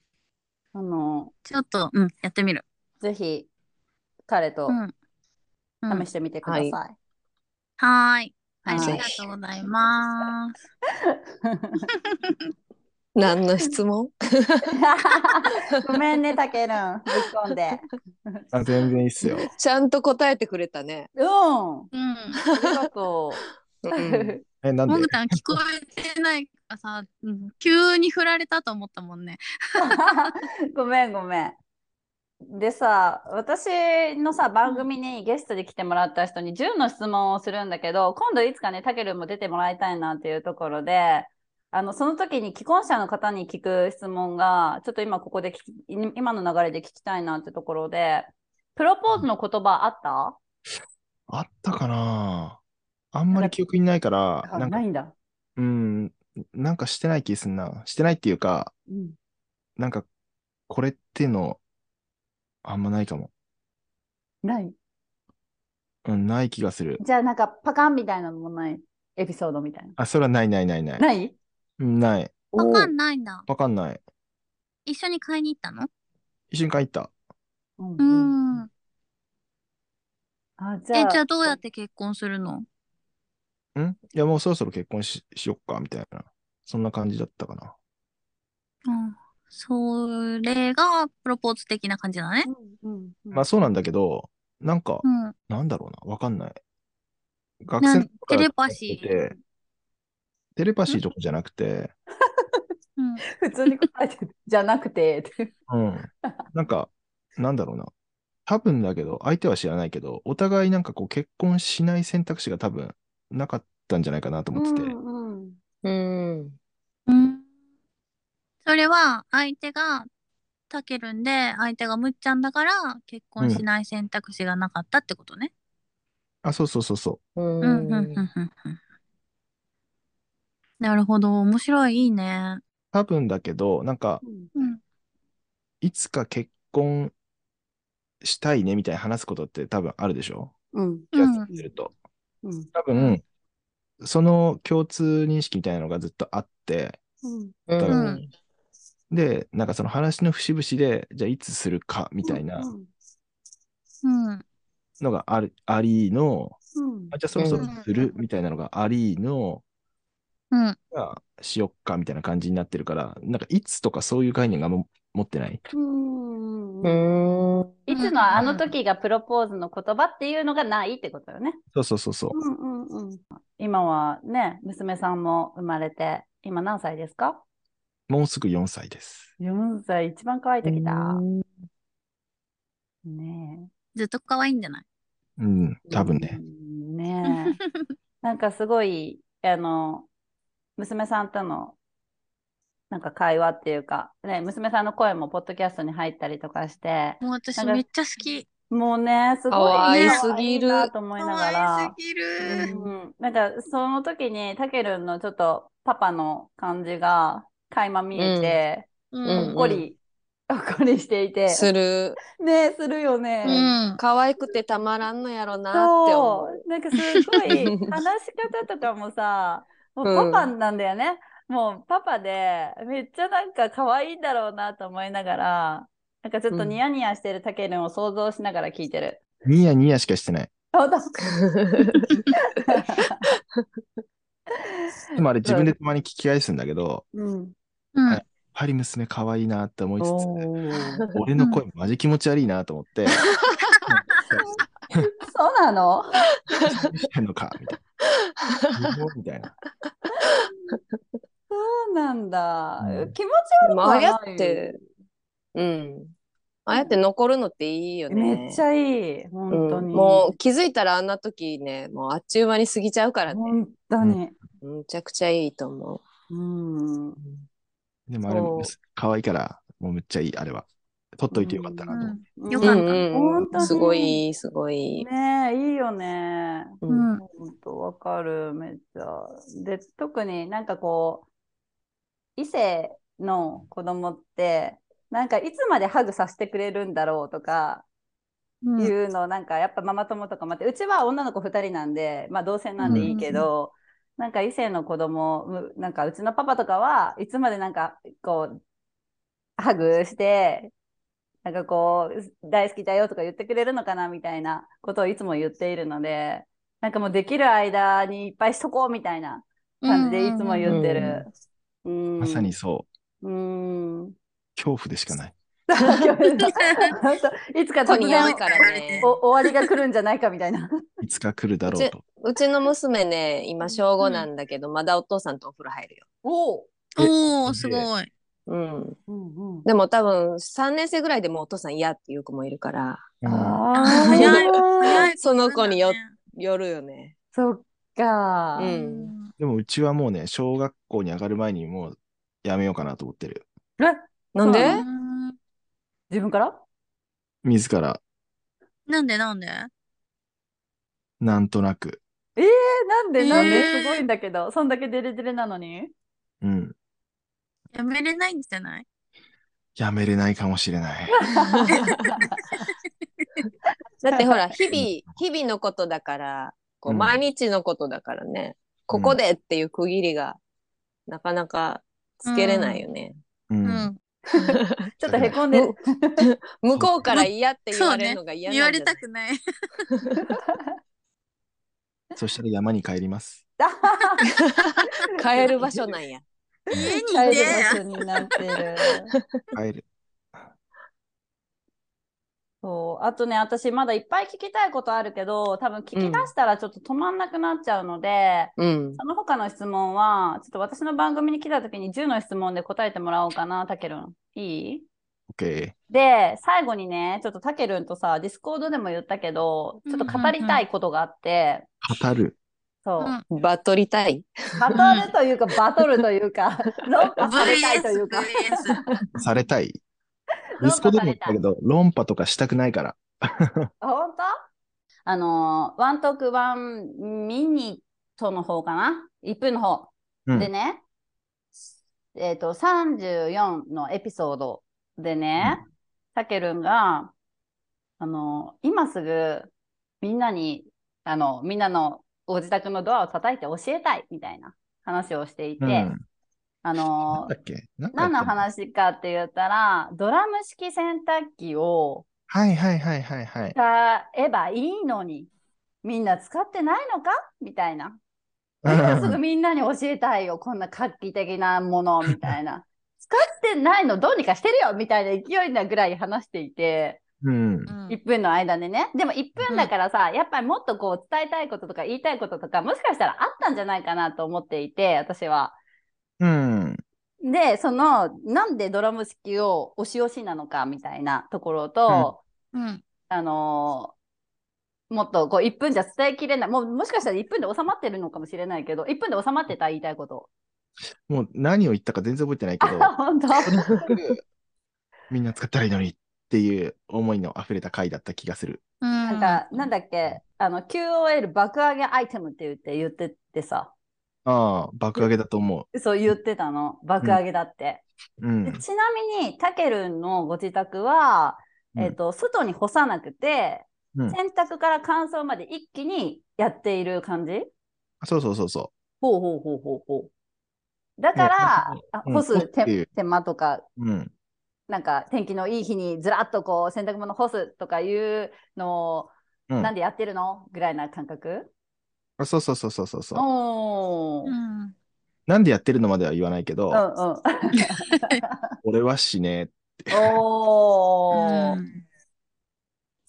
あの、ちょっと、うん、やってみる。ぜひ、彼とうん。うん、試してみてください。はーい。あはいりがとうございます。何の質問？ごめんね、たけるん。ぶっ込んで。あ、全然いいっすよ。ちゃんと答えてくれたね。うん。あうん。りがとう。うん。え、なんで？もぐたん聞こえてないからさ、うん、急に振られたと思ったもんね。ごめんごめん。でさ、私のさ、番組にゲストで来てもらった人に10の質問をするんだけど、今度いつかね、たけるんも出てもらいたいなっていうところで、あの、その時に既婚者の方に聞く質問が、ちょっと今ここで聞き、今の流れで聞きたいなってところで、プロポーズの言葉あった？あったかなあんまり記憶にないから、あなんか、ないんだ。うん、なんかしてない気すんな。してないっていうか、うん。なんか、これっていうの、あんまないかも。ない？うん、ない気がする。じゃあなんかパカンみたいなのもない？エピソードみたいな。あ、それはないないないない。ない？うんない。わかんないんだ。わかんない。一緒に買いに行ったの？一緒に帰った。うんううんん。あ、じゃえ、あ、じゃあどうやって結婚するの？ん？いや、もうそろそろ結婚し、しよっか、みたいな。そんな感じだったかな。うん。それがプロポーズ的な感じだね。うんうんうんまあそうなんだけど、なんかう、ん。なんだろうな、わかんない。学生テレパシーテレパシーとかじゃなくて、うん。普通に答えてる。じゃなくて。うん。なんか、なんだろうな。多分だけど、相手は知らないけど、お互いなんかこう結婚しない選択肢が多分なかったんじゃないかなと思ってて。うんうんうん。うん。それは相手がたけるんで、相手がむっちゃんだから結婚しない選択肢がなかったってことね。あ、そうそうそうそう。うんうん、うん、うん、うん。うんなるほど。面白い。いいね。多分だけど、なんか、うん。いつか結婚したいねみたいな話すことって多分あるでしょ？うん気がついてると。うん。多分、その共通認識みたいなのがずっとあって、うん。で、なんかその話の節々で、じゃあいつするかみたいなうん。のがあるありの、うん。あじゃあそろそろするみたいなのがありの、うん。がしよっかみたいな感じになってるから、なんかいつとかそういう概念がも持ってない？いつのあの時がプロポーズの言葉っていうのがないってことよね。そうそうそうそう。うんうんうん。今はね、娘さんも生まれて、今何歳ですか？もうすぐ4歳です。?4 歳、一番可愛い時だ。ねずっと可愛いんじゃない？うん、え。多分ね。うん。ねえ。なんかすごい、あの、娘さんとの、なんか会話っていうか、ね、娘さんの声もポッドキャストに入ったりとかして、もう私めっちゃ好き。もうね、すごい可愛ねすぎると思いなが可ら愛す。ぎる。うん、なんかその時にたけるんのちょっとパパの感じが垣間見えて、ううんほっこり、ほっこりしていて。する。ねするよね。うん。可愛くてたまらんのやろなって思う。そう。なんかすごい話し方とかもさ、もううんパパなんだよね。もうパパで、めっちゃなんか可愛いんだろうなと思いながら、なんかちょっとニヤニヤしてるたけるんを想像しながら聞いてる。ニヤニヤしかしてない。本当？でもあれ自分でたまに聞き返すんだけど、うん。うん。やっぱり娘可愛いなって思いつつ、おー俺の声マジ気持ち悪いなと思って、そうなの？何してんのかみたいな。みたいな。そうなんだ。うん気持ちでもああや悪くはない。って、うん。ああやって残るのっていいよね。めっちゃいい。本当に。うんもう気づいたらあんな時ね、もうあっちゅう間に過ぎちゃうからね。本当に。むちゃくちゃいいと思うん。でもあれ可愛いから、もうめっちゃいい、あれは。撮っといてよかったなと。よかった。本当にすごいすごいいい。ねえ、いいよね。ううんん。本当わかる、めっちゃ。で、特になんかこう、異性の子供って、なんかいつまでハグさせてくれるんだろうとか、うんいうのなんかやっぱママ友とかもあってうちは女の子2人なんでまあ同性なんでいいけど、なんか異性の子供むなんかうちのパパとかはいつまでなんかこうハグしてなんかこう大好きだよとか言ってくれるのかなみたいなことをいつも言っているのでなんかもうできる間にいっぱいしとこうみたいな感じでいつも言ってる。うんまさにそう。うん。恐怖でしかない。いつか突然るからね。お 終わりが来るんじゃないかみたいな。いつか来るだろうと。うちの娘ね、今小5なんだけど、まだお父さんとお風呂入るよ。おお。すごい。うん。うんうん。でも多分3年生ぐらいでもうお父さん嫌っていう子もいるから、うんあああ、早い、早い。その子によよるよね。そっか。うんでもうちはもうね、小学校に上がる前にもうやめようかなと思ってる。え？なんで？自分から？自ら、なんで？なんで？なんとなく。えー、なんで、えー。なんで？すごいんだけど、そんだけデレデレなのに？うん。やめれないんじゃない？やめれないかもしれない。だってほら、日々、日々のことだから、こううん。毎日のことだからね、ここでっていう区切りがなかなかつけれないよね。う。うんん。ちょっとへこんでる。向こうから嫌って言われるのが嫌言われなんじゃない？たくない。そしたら山に帰ります。帰る場所なんや。家にい帰るて。場所になってる。帰る。そう。あとね、私まだいっぱい聞きたいことあるけど、多分聞き出したらちょっと止まんなくなっちゃうので、うん。その他の質問は、ちょっと私の番組に来た時に10の質問で答えてもらおうかな、たけるん。いい？OK。で、最後にね、ちょっとたけるんとさ、ディスコードでも言ったけど、ちょっと語りたいことがあって、語る。そう。うんバトりたい？語るというか、バトルというか、論破されたいというか。されたい？息子でも言ったけど、論破とかしたくないから。本当？あのー、ワントークワンミニットの方かな ?1 分の方。うんでね、えっ、と、34のエピソードでね、たけるんが、あのー、今すぐみんなに、あの、みんなのご自宅のドアを叩いて教えたいみたいな話をしていて、うん。あのーなんだっけ？なんか何の話かって言ったら、ドラム式洗濯機をはいはいはいはいはい。使えばいいのに、みんな使ってないのか？みたいな。今すぐみんなに教えたいよ、こんな画期的なもの、みたいな。使ってないの？どうにかしてるよ？みたいな勢いなぐらい話していて、うん。うん1分の間でね。でも1分だからさ、やっぱりもっとこう伝えたいこととか言いたいこととか、もしかしたらあったんじゃないかなと思っていて、私は。うん。で、その、なんでドラム式を押し押しなのかみたいなところと、うん。あのーもっとこう1分じゃ伝えきれない、もうもしかしたら1分で収まってるのかもしれないけど、1分で収まってた言いたいこと。もう何を言ったか全然覚えてないけど、あ、本当？みんな使ったらいいのにっていう思いの溢れた回だった気がする。なんか、なんだっけ、あの、QOL 爆上げアイテムって言って言っててさ、ああ、爆上げだと思そう言ってたの、爆上げだって。う。うん。で。ちなみに、たけるんのご自宅は、うん。えっ、と、外に干さなくて、うん。洗濯から乾燥まで一気にやっている感じ？そうそうそうそほうほうほうほうほう。だから、あうん。干す手手間とか、うん。なんか天気のいい日にずらっとこう洗濯物干すとかいうのを、うん。なんでやってるの？ぐらいな感覚？あそうそうそうそうそうそう。おー。うんうん。なんでやってるのまでは言わないけど、うん。俺はしねおー、うん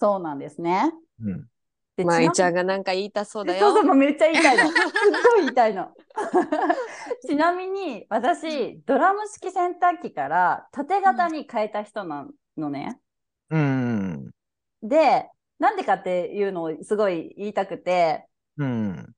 そうなんですね。え。うん。でまいちゃんががなんか言いたそうだよそうそう、。もうめっちゃ言いたいの。すっごい言いたいの。ちなみに、私、ドラム式洗濯機から縦型に変えた人なのね。うん。で、なんでかっていうのをすごい言いたくて、うん。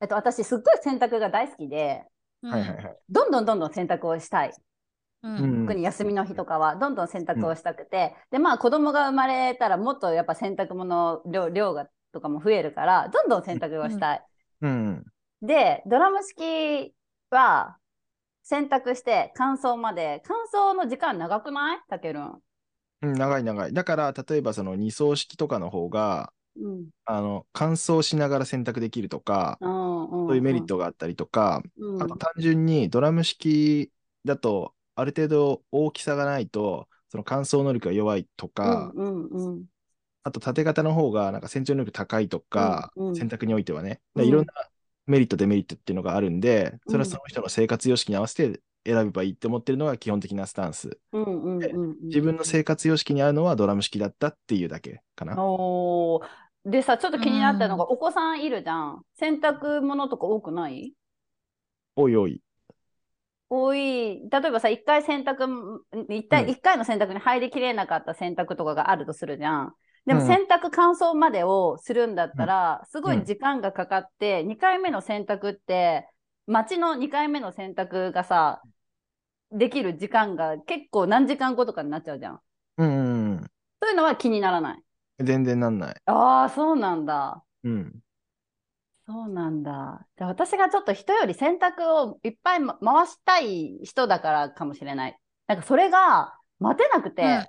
えっと、私、すっごい洗濯が大好きで、はいはいはい。どんどんどんどん洗濯をしたい。う。うんん特に休みの日とかは、どんどん洗濯をしたくて、で、まあ、子供が生まれたら、もっとやっぱ洗濯物量量がとかも増えるから、どんどん洗濯をしたい。うん。で、ドラム式は、洗濯して乾燥まで、乾燥の時間長くない？たけるん。うん長い長い。だから、例えばその二層式とかの方が、うん。あの、乾燥しながら洗濯できるとか。そういうメリットがあったりとか、うん。あと単純にドラム式だと、ある程度大きさがないと、その乾燥能力が弱いとか、うんうんうん。あと縦型の方がなんか洗浄能力高いとか、うんうん洗濯においてはね、いろんなメリット、デメリットっていうのがあるんで、それうんはその人の生活様式に合わせて選べばいいって思ってるのが基本的なスタンス。うんうんうんうん。自分の生活様式に合うのはドラム式だったっていうだけかな。おーでさ、ちょっと気になったのが、お子さんいるじゃん。洗濯物とか多くない？おいおい。多い。例えばさ、一回洗濯、一回、うん一回の洗濯に入りきれなかった洗濯とかがあるとするじゃん。でもうん洗濯乾燥までをするんだったら、すごい時間がかかって、2回目の洗濯って、街の2回目の洗濯がさ、できる時間が結構何時間後とかになっちゃうじゃん。うんうんうん。そういうのは気にならない。全然なんない。ああ、そうなんだ。うん。そうなんだ。で私がちょっと人より洗濯をいっぱいま回したい人だからかもしれない。なんかそれが待てなくて、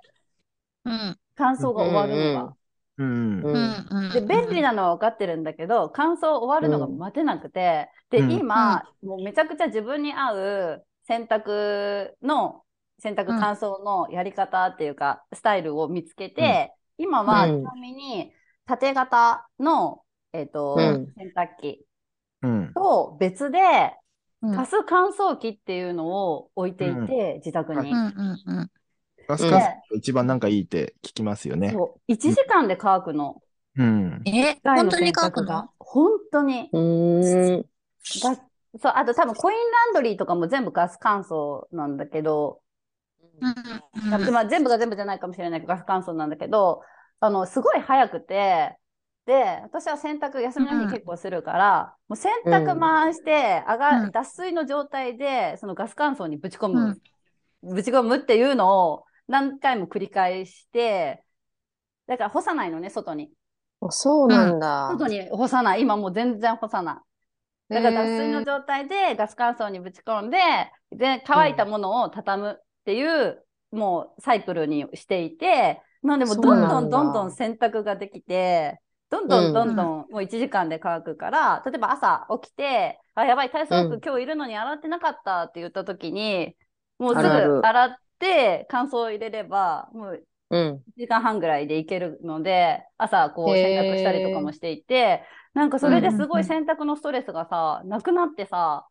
うん。乾燥が終わるのが。うん。ううんん。うん。で、便利なのは分かってるんだけど、乾燥終わるのが待てなくて、で、うん今、もうめちゃくちゃ自分に合う洗濯の、洗濯乾燥のやり方っていうか、スタイルを見つけて、今はうんちなみに縦型の、えっ、と、うん洗濯機うん。と別で、うんガス乾燥機っていうのを置いていて、自宅に。ガス乾燥が一番なんかいいって聞きますよね。そう1時間で乾くの。うん。え、本当に乾くの？本当に。うーん。ガスそう、あと多分コインランドリーとかも全部ガス乾燥なんだけど。まあ、全部が全部じゃないかもしれないけど、ガス乾燥なんだけど、あの、すごい早くて、で、私は洗濯休みの日結構するから、もう洗濯回して、上が、うん脱水の状態で、そのガス乾燥にぶち込む、ぶち込むっていうのを何回も繰り返して、だから干さないのね、外に。あそうなんだ。外に干さない。今もう全然干さない。だから脱水の状態でガス乾燥にぶち込んで、で、乾いたものを畳むっていう、もうサイクルにしていて、なんでもうどんどんどんどん洗濯ができて、どんどんどんどんもう1時間で乾くから、例えば朝起きて、あ、やばい、体操服うん。今日いるのに洗ってなかったって言った時に、もうすぐ洗って乾燥入れれば、もううん。1時間半ぐらいでいけるので、朝こう洗濯したりとかもしていて、なんかそれですごい洗濯のストレスがさ、なくなってさ、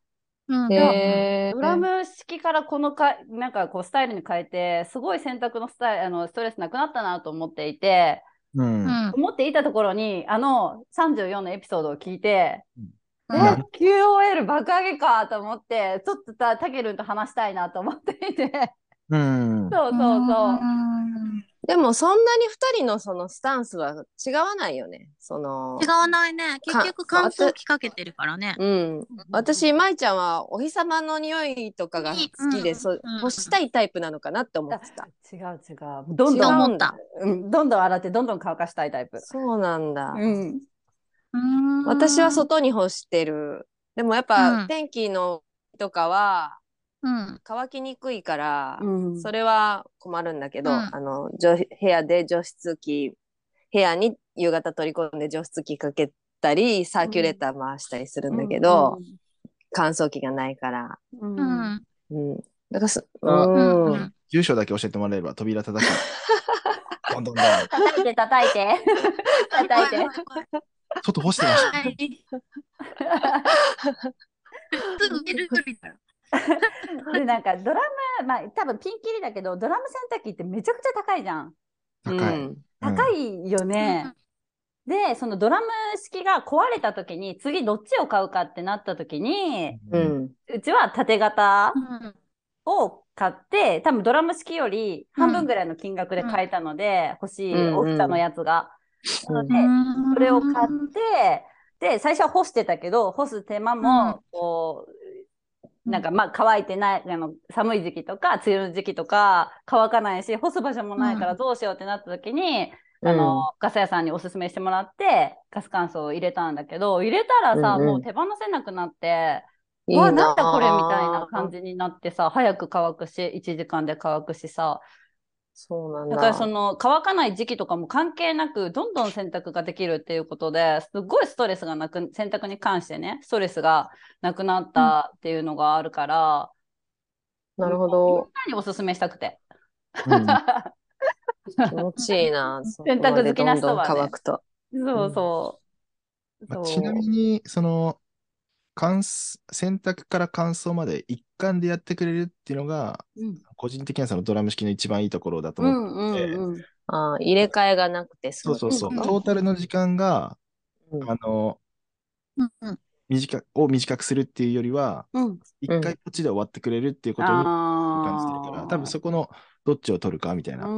うん。へードラム式からこのか、なんかこうスタイルに変えて、すごい洗濯のスタイル、あの、ストレスなくなったなと思っていて、うん。うん。思っていたところに、あの34のエピソードを聞いて、うんえ、QOL 爆上げかと思って、ちょっとた、たけるんと話したいなと思っていて、うん。そうそうそう。でもそんなに二人のそのスタンスは違わないよね。その違わないね。結局乾燥機かけてるからね。うん。私、舞ちゃんはお日様の匂いとかが好きで、うんそううん干したいタイプなのかなって思ってた。違う違う。どん違どん、うんだ。うん、どんどん洗って、どんどん乾かしたいタイプ。そうなんだ。うん。うん私は外に干してる。でもやっうんぱ天気のとかはうん。乾きにくいから、うんそれは困るんだけど、うんあの、除部屋で除湿機、部屋に夕方取り込んで除湿機かけたり、サーキュレーター回したりするんだけど、乾燥機がないから。う。うんん。うん。だからす、あうんだけ教えてもらえれば扉叩き。どんどんどん。叩いて叩いて。叩いて。外干してました。はい。すぐるから。で、なんかドラム、まあ多分ピンキリだけど、ドラム洗濯機ってめちゃくちゃ高いじゃん。高い。うん高いよね。で、そのドラム式が壊れた時に、次どっちを買うかってなった時に、うん。うん。うちは縦型うん。を買って、多分ドラム式より半分ぐらいの金額で買えたので、欲しい大きさのやつが。なので、うんそれを買って、で、最初は干してたけど、干す手間も、こう、なんかまあ乾いてない、あの、寒い時期とか、梅雨の時期とか、乾かないし、干す場所もないからどうしようってなった時に、あの、ガス屋さんにおすすめしてもらって、ガス乾燥を入れたんだけど、入れたらさ、うんうん。もう手放せなくなって、いいわあ、なんだこれみぁたいな感。じになってさ、早く乾くし、1時間で乾くしさ、そうなんだ。だからその乾かない時期とかも関係なくどんどん洗濯ができるっていうことですっごいストレスがなく洗濯に関してねストレスがなくなったっていうのがあるから、なるほみんど。なにおすすめしたくて。うん 気持ちいいな。洗濯好きな人はねどんどん乾くと。そうそう。そうまあちなみに、その、乾燥洗濯から乾燥まで一貫でやってくれるっていうのが、うん。個人的にはそのドラム式の一番いいところだとう思って、んうんうん。ああ、入れ替えがなくてそうそうそう、うんうん。トータルの時間が、うん。あの、うんうん。短くを短くするっていうよりは、うん。一回こっちで終わってくれるっていうことに感じてるから、多分そこのどっちを取るかみたいな。う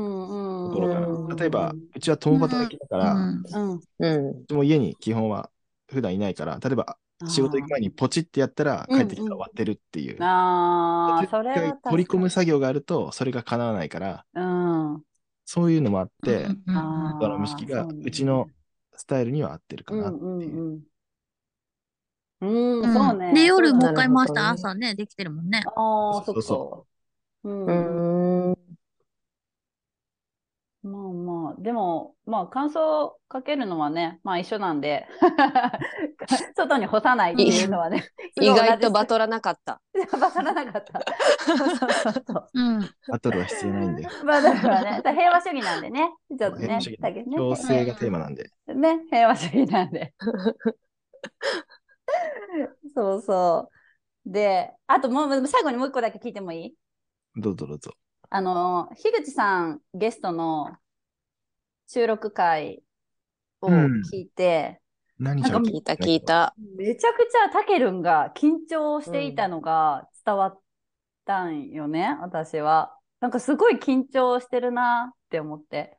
とんうんころかな。うん例えば、うちは共働きだから、うんうん。うん。うちも家に基本は普段いないから、例えば仕事行く前にポチってやったらうん帰ってきたら終わってるっていう。ああ、それは取り込む作業があると、それが叶わないから、うん。そういうのもあって、うんドラム式がそうちのスタイルには合ってるかなってうんいう。うんうん。うん、うんそうね。で、夜もう一回回したら朝ね、できてるもんね。ああ、そっか。そうそううん。まあまあ、でも、まあ、乾燥かけるのはね、まあ一緒なんで、外に干さないっていうのはね、意外とバトトらなかった。バトらなかった。そうそうそうそう。うん。バトルは必要ないんで。まあだからね、平和主義なんでね、ちょっとね平和主義、だけどね共生がテーマなんで。ね、平和主義なんで。そうそう。で、あともう最後にもう一個だけ聞いてもいい？どうぞどうぞ。あの、樋口さんゲストの収録会をうん聞いて、なんか何喋って聞いた聞い。た。めちゃくちゃたけるんが緊張していたのが伝わったんよね、私は。なんかすごい緊張してるなって思って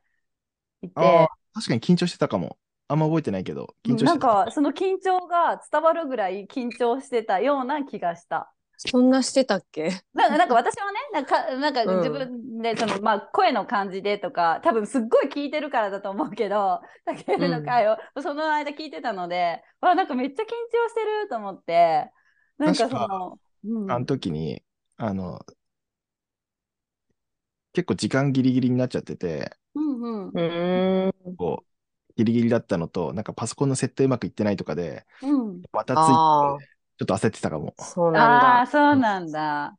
いて。ああ、確かに緊張してたかも。あんま覚えてないけど、緊張してた。なんかその緊張が伝わるぐらい緊張してたような気がした。そんなしてたっけ？なんかなんか私はね、なんかなんかうん。自分でその、まあ、声の感じでとか、多分すっごい聞いてるからだと思うけど、たけるの回をその間聞いてたので、わなんかめっちゃ緊張してると思って、なんかそ確の、うん。あの時に、あの、結構時間ギリギリになっちゃってて、うんうん。うーん。こう、ギリギリだったのと、なんかパソコンの設定うまくいってないとかで、うん。バタついあて、ちょっと焦ってたかも。そうああ、なんだ。そうなんだ。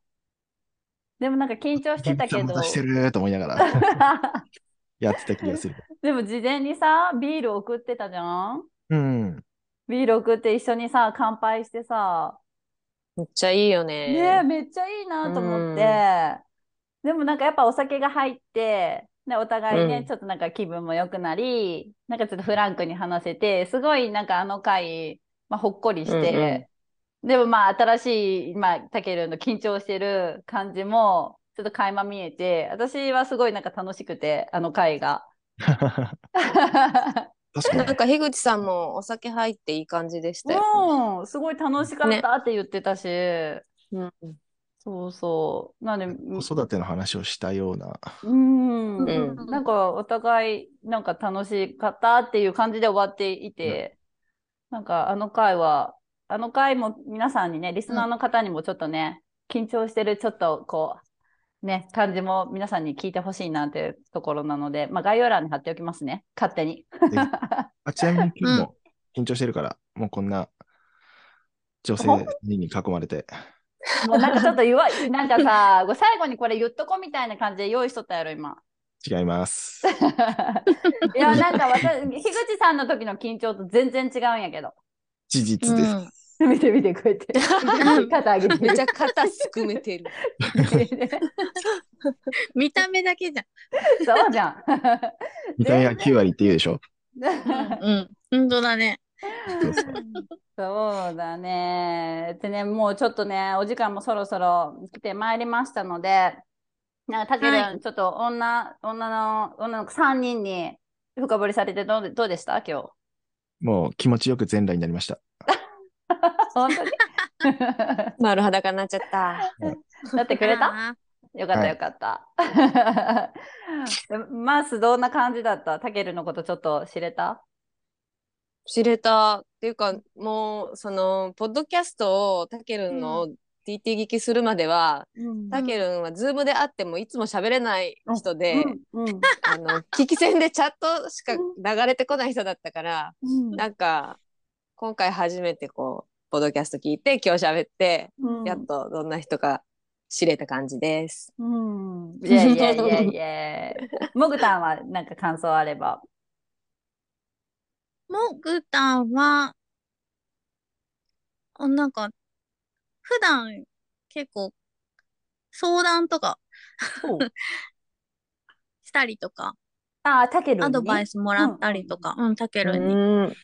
でもなんか緊張してたけど緊張、してると思いながら やってた気がする。でも事前にさ、ビール送ってたじゃん？うん。ビール送って一緒にさ、乾杯してさ、めっちゃいいよねえ、ね。めっちゃいいなと思って、でもなんかやっぱお酒が入って、でお互いね、うんちょっとなんか気分も良くなり、なんかちょっとフランクに話せて、すごいなんかあの回、まあ、ほっこりして、でもまあ新しい、まあ、たけるの緊張してる感じも、ちょっと垣間見えて、私はすごいなんか楽しくて、あの回が。確かに。なんか樋口さんもお酒入っていい感じでしたよ。うん、すごい楽しかったって言ってたし、うんそうそう。なんで、子育ての話をしたような。うん、うんなんかお互いなんか楽しかったっていう感じで終わっていて、なんかあの回は、あの回も皆さんにね、リスナーの方にもちょっとね、緊張してるちょっとこう、ね、感じも皆さんに聞いてほしいなっていうところなので、まあ概要欄に貼っておきますね、勝手に。あちなみに今日も緊張してるから、もうこんな女性に囲まれて。もうなんかちょっと弱い、なんかさ、最後にこれ言っとこみたいな感じで用意しとったやろ、今。違います。いや、なんか私、樋口さんの時の緊張と全然違うんやけど。事実です。うん見て見て、こうやって。肩上げてめっちゃ肩すくめてる。見た目だけじゃん。そうじゃん。見た目が9割って言うでしょ。うん。本当だね。そうだね。でね、もうちょっとね、お時間もそろそろ来てまいりましたので、なんかたけるん、はちょっと女、女の、女の子3人に深掘りされてどうでどうでした？今日。もう気持ちよく全裸になりました。本当に？丸裸になっちゃった。なってくれた？あよかったはいよかった。で マースどんな感じだった？たけるのことちょっと知れた？知れた。っていうかもうそのポッドキャストをたけるん。の TT 聞きするまでは、たけるんはズームで会ってもいつも喋れない人で、うんうん。あの聞き専でチャットしか流れてこない人だったから、うん。なんか今回初めてこうポッドキャスト聞いて今日喋って、うんやっとどんな人か知れた感じです。うん。いやいやいやいや。もぐたんはなんか感想あれば。もぐたんは、あなんか、普段結構相談とか したりとか、ああ、たけアドバイスもらったりとか、うん、たけるんにうん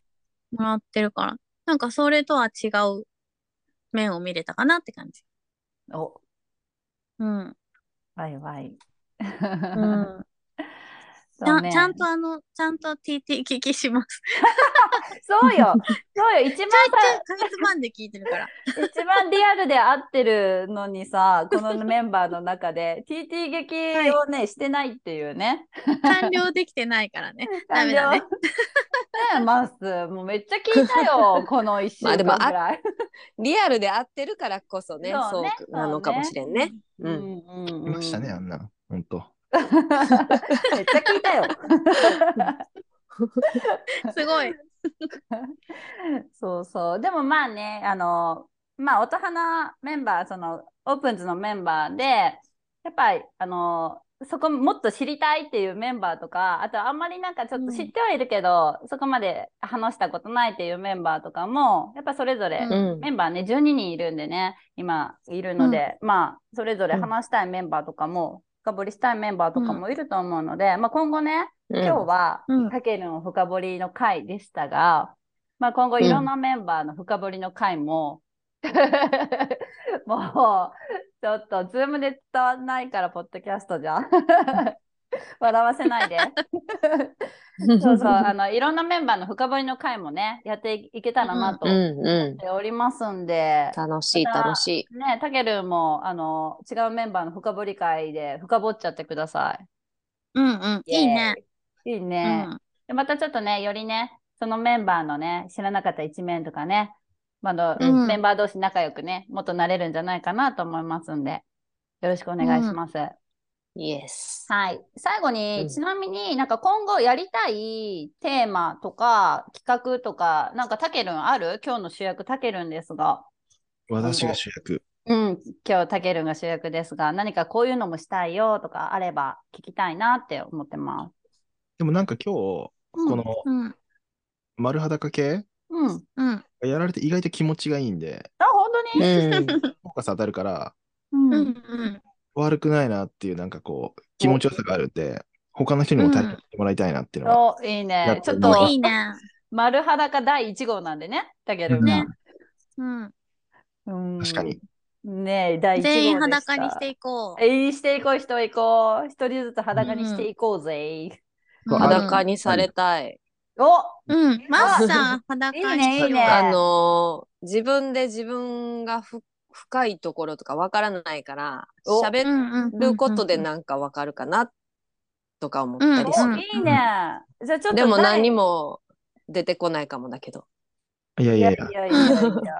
もらってるから、なんかそれとは違う面を見れたかなって感じ。お、うん。わいわい。うん。ちそうねゃんちゃんとあの、ちゃんと TT 聞きします。そうよ。そうよ。一番ちょいちょいかみつまんで聞いてるから。さ、一番リアルで合ってるのにさ、このメンバーの中で TT 劇をね、してないっていうね。完了できてないからね。ダメだね。ねえ、マス、もうめっちゃ聞いたよ。この一週間まあでもぐらい。リアルで会ってるからこそね、そうねなのかもしれんね。ううんんうんうんいましたね、あんな。本当。めっちゃ聞いたよ。すごい。そうそう。でもまあね、あの、まあ、音花メンバー、その、オープンズのメンバーで、やっぱり、あの、そこもっと知りたいっていうメンバーとか、あとあんまりなんかちょっと知ってはいるけど、そこまで話したことないっていうメンバーとかも、やっぱそれぞれ、うんメンバーね、12人いるんでね、今いるので、まあ、それぞれ話したいメンバーとかも、深掘りしたいメンバーとかもいると思うので、まあ今後ね、うん今日はうん、たけるの深掘りの回でしたが、まあ今後いろんなメンバーの深掘りの回も、もう、ちょっと、ズームで伝わらないから、ポッドキャストじゃ。笑わせないで。そうそう、あの、いろんなメンバーの深掘りの回もね、やっていけたらなとうん思うっておりますんで、楽しい楽しい。ね、たけるも、あの、違うメンバーの深掘り会で深掘っちゃってくださうんうん。い。いいね。いいうね。ん。でまたちょっとね、よりね、そのメンバーのね、知らなかった一面とかね、まだ、うんメンバー同士仲良くね、もっとなれるんじゃないかなと思いますんで、よろしくお願いします。イエス。はい。最後に、うんちなみになんか今後やりたいテーマとか企画とか、なんかたけるんある？今日の主役たけるんですが、私が主役。うん、今日たけるんが主役ですが、何かこういうのもしたいよとかあれば聞きたいなって思ってます。でもなんか今日、うんこのうん。丸裸系？うん。うん。やられて意外と気持ちがいいんで、あ、本当うに、ん。フォーカス当たるから、うんうん。うん。悪くないなっていうなんかこう、気持ちよさがあるんで、他の人にも体験してもらいたいなっていうのは、お、いいやねちょっとお、いいね。丸裸第1号なんでね、たけるんねが。うん。うん確かに。ねえ、第1号でした。全員裸にしていこう。えいしていこう、人いこう。一人ずつ裸にしていこうぜ。そう裸にされたい。おうん。マッサー裸にいいねいいね。あのー自分で自分がふ深いところとかわからないから、お喋ることでなんかわかるかなとか思ったりする。うんいいね。じゃあちょっとでも何にも。も出てこないかもだけど。いやいいややいや、いやいやいや。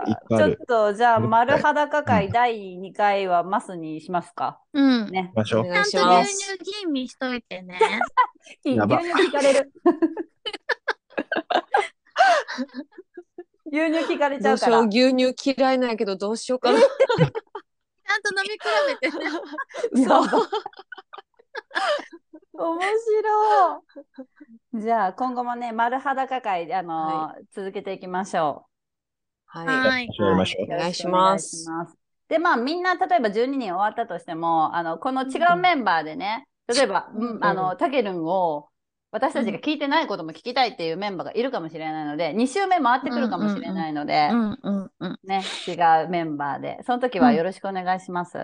いっぱいあるちょっとじゃあ、丸裸会第2回はマスにしますか。うん。ね。ちゃんと牛。乳吟味しといてね。いいやば牛乳引かれる。牛乳聞かれちどうしようゃうから。牛乳嫌いなんやけどどうしようかな。ちゃんと飲み比べて そう 面白い。じゃあ今後もね、丸裸会あの、続けていきましょははいい。やりましょうう。お願いお願いします。で、まあみんな例えば12人終わったとしても、あの、この違うメンバーでね、例えば、うん、あの、たけるんを私たちが聞いてないことも聞きたいっていうメンバーがいるかもしれないので、2週目回ってくるかもしれないので、うんうんうん。ね、違うメンバーで、その時はよろしくお願いします。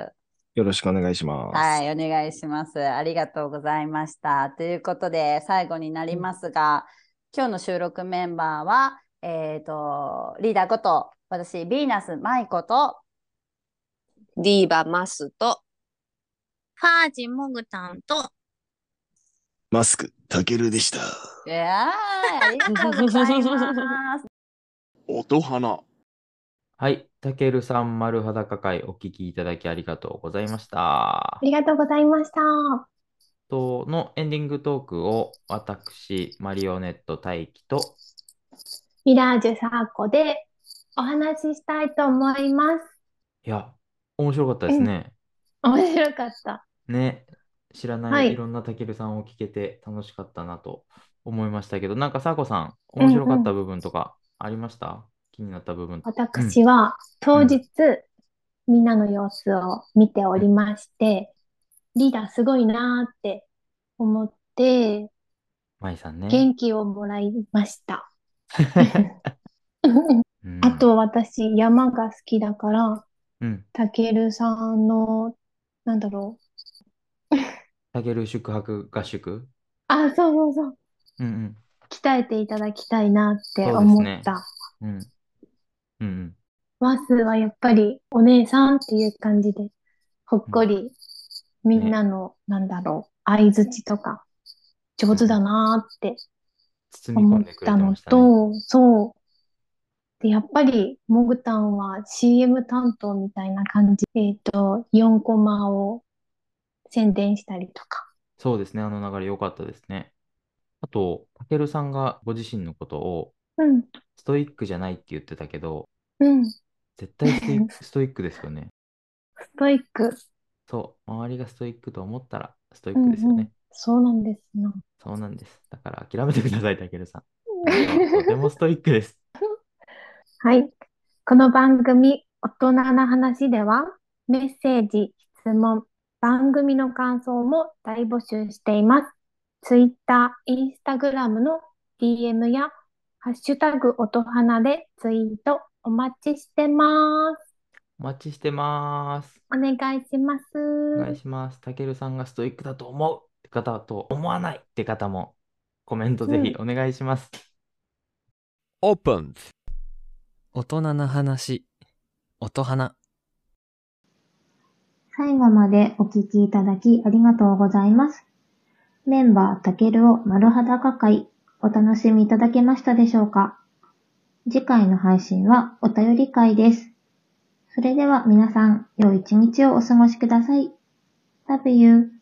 よろしくお願いします。はい、お願いします。ありがとうございました。ということで、最後になりますが、今日の収録メンバーは、えっ、と、リーダーこと、私、ヴィーナス舞子と、ディーバマスとファージモグタンと、マスク、たけるでした。いやーありがとうございます。音花。はい。たけるさん丸裸会お聞きいただきありがとうございましたあ。りがとうございました。とのエンディングトークを私、マリオネット大輝と、ミラージュサーコでお話ししたいと思います。いや、面白かったですね。面白かった。ね、知らなはいいいろんなたけるさんを聞けて楽しかったなと思いましたけど、なんかさーこさん、面白かった部分とかありました？気になった部分。私は当日、みんなの様子を見ておりまして、リーダーすごいなーって思って、まいさんね。元気をもらいました。うん あ、と私、山が好きだから、うん。たけるさんの、なんだろう。たける宿泊合宿？あ、そうそうそう。うん鍛えていただきたいなってそうです思ねった。うん。うん。うんうん。マスはやっぱりお姉さんっていう感じで、ほっこり、みんなの、なんだろう、相槌とか、上手だなーって包み込思っんでくれてたのましたね。と、そう。で、やっぱり、モグタンは CM 担当みたいな感じ。えっと、4コマを宣伝したりとか。そうですね。あの流れ良かったですね。あと、たけるさんがご自身のことをうん、ストイックじゃないって言ってたけど、うん、ス絶対ストイック ストイックですよね。トイック。そう。周りがストイックと思ったらストイうん、ックですよね。うん。そうなんですな。そうなんです。だから諦めてください、たけるさん。とてもストイックです。はい。この番組、大人な話では、メッセージ、質問、番組の感想も大募集しています。Twitter、Instagram の DM や、ハッシュタグ音花でツイートお待ちしてます。お待ちしてます。お願いします。お願いします。たけるさんがストイックだと思うって方と思わないって方もコメントぜひお願いします。opens 大人な話音花最後までお聞きいただきありがとうございます。メンバーたけるを丸裸会、お楽しみいただけましたでしょうか？次回の配信はお便り会です。それでは皆さん、良い一日をお過ごしください。Love you.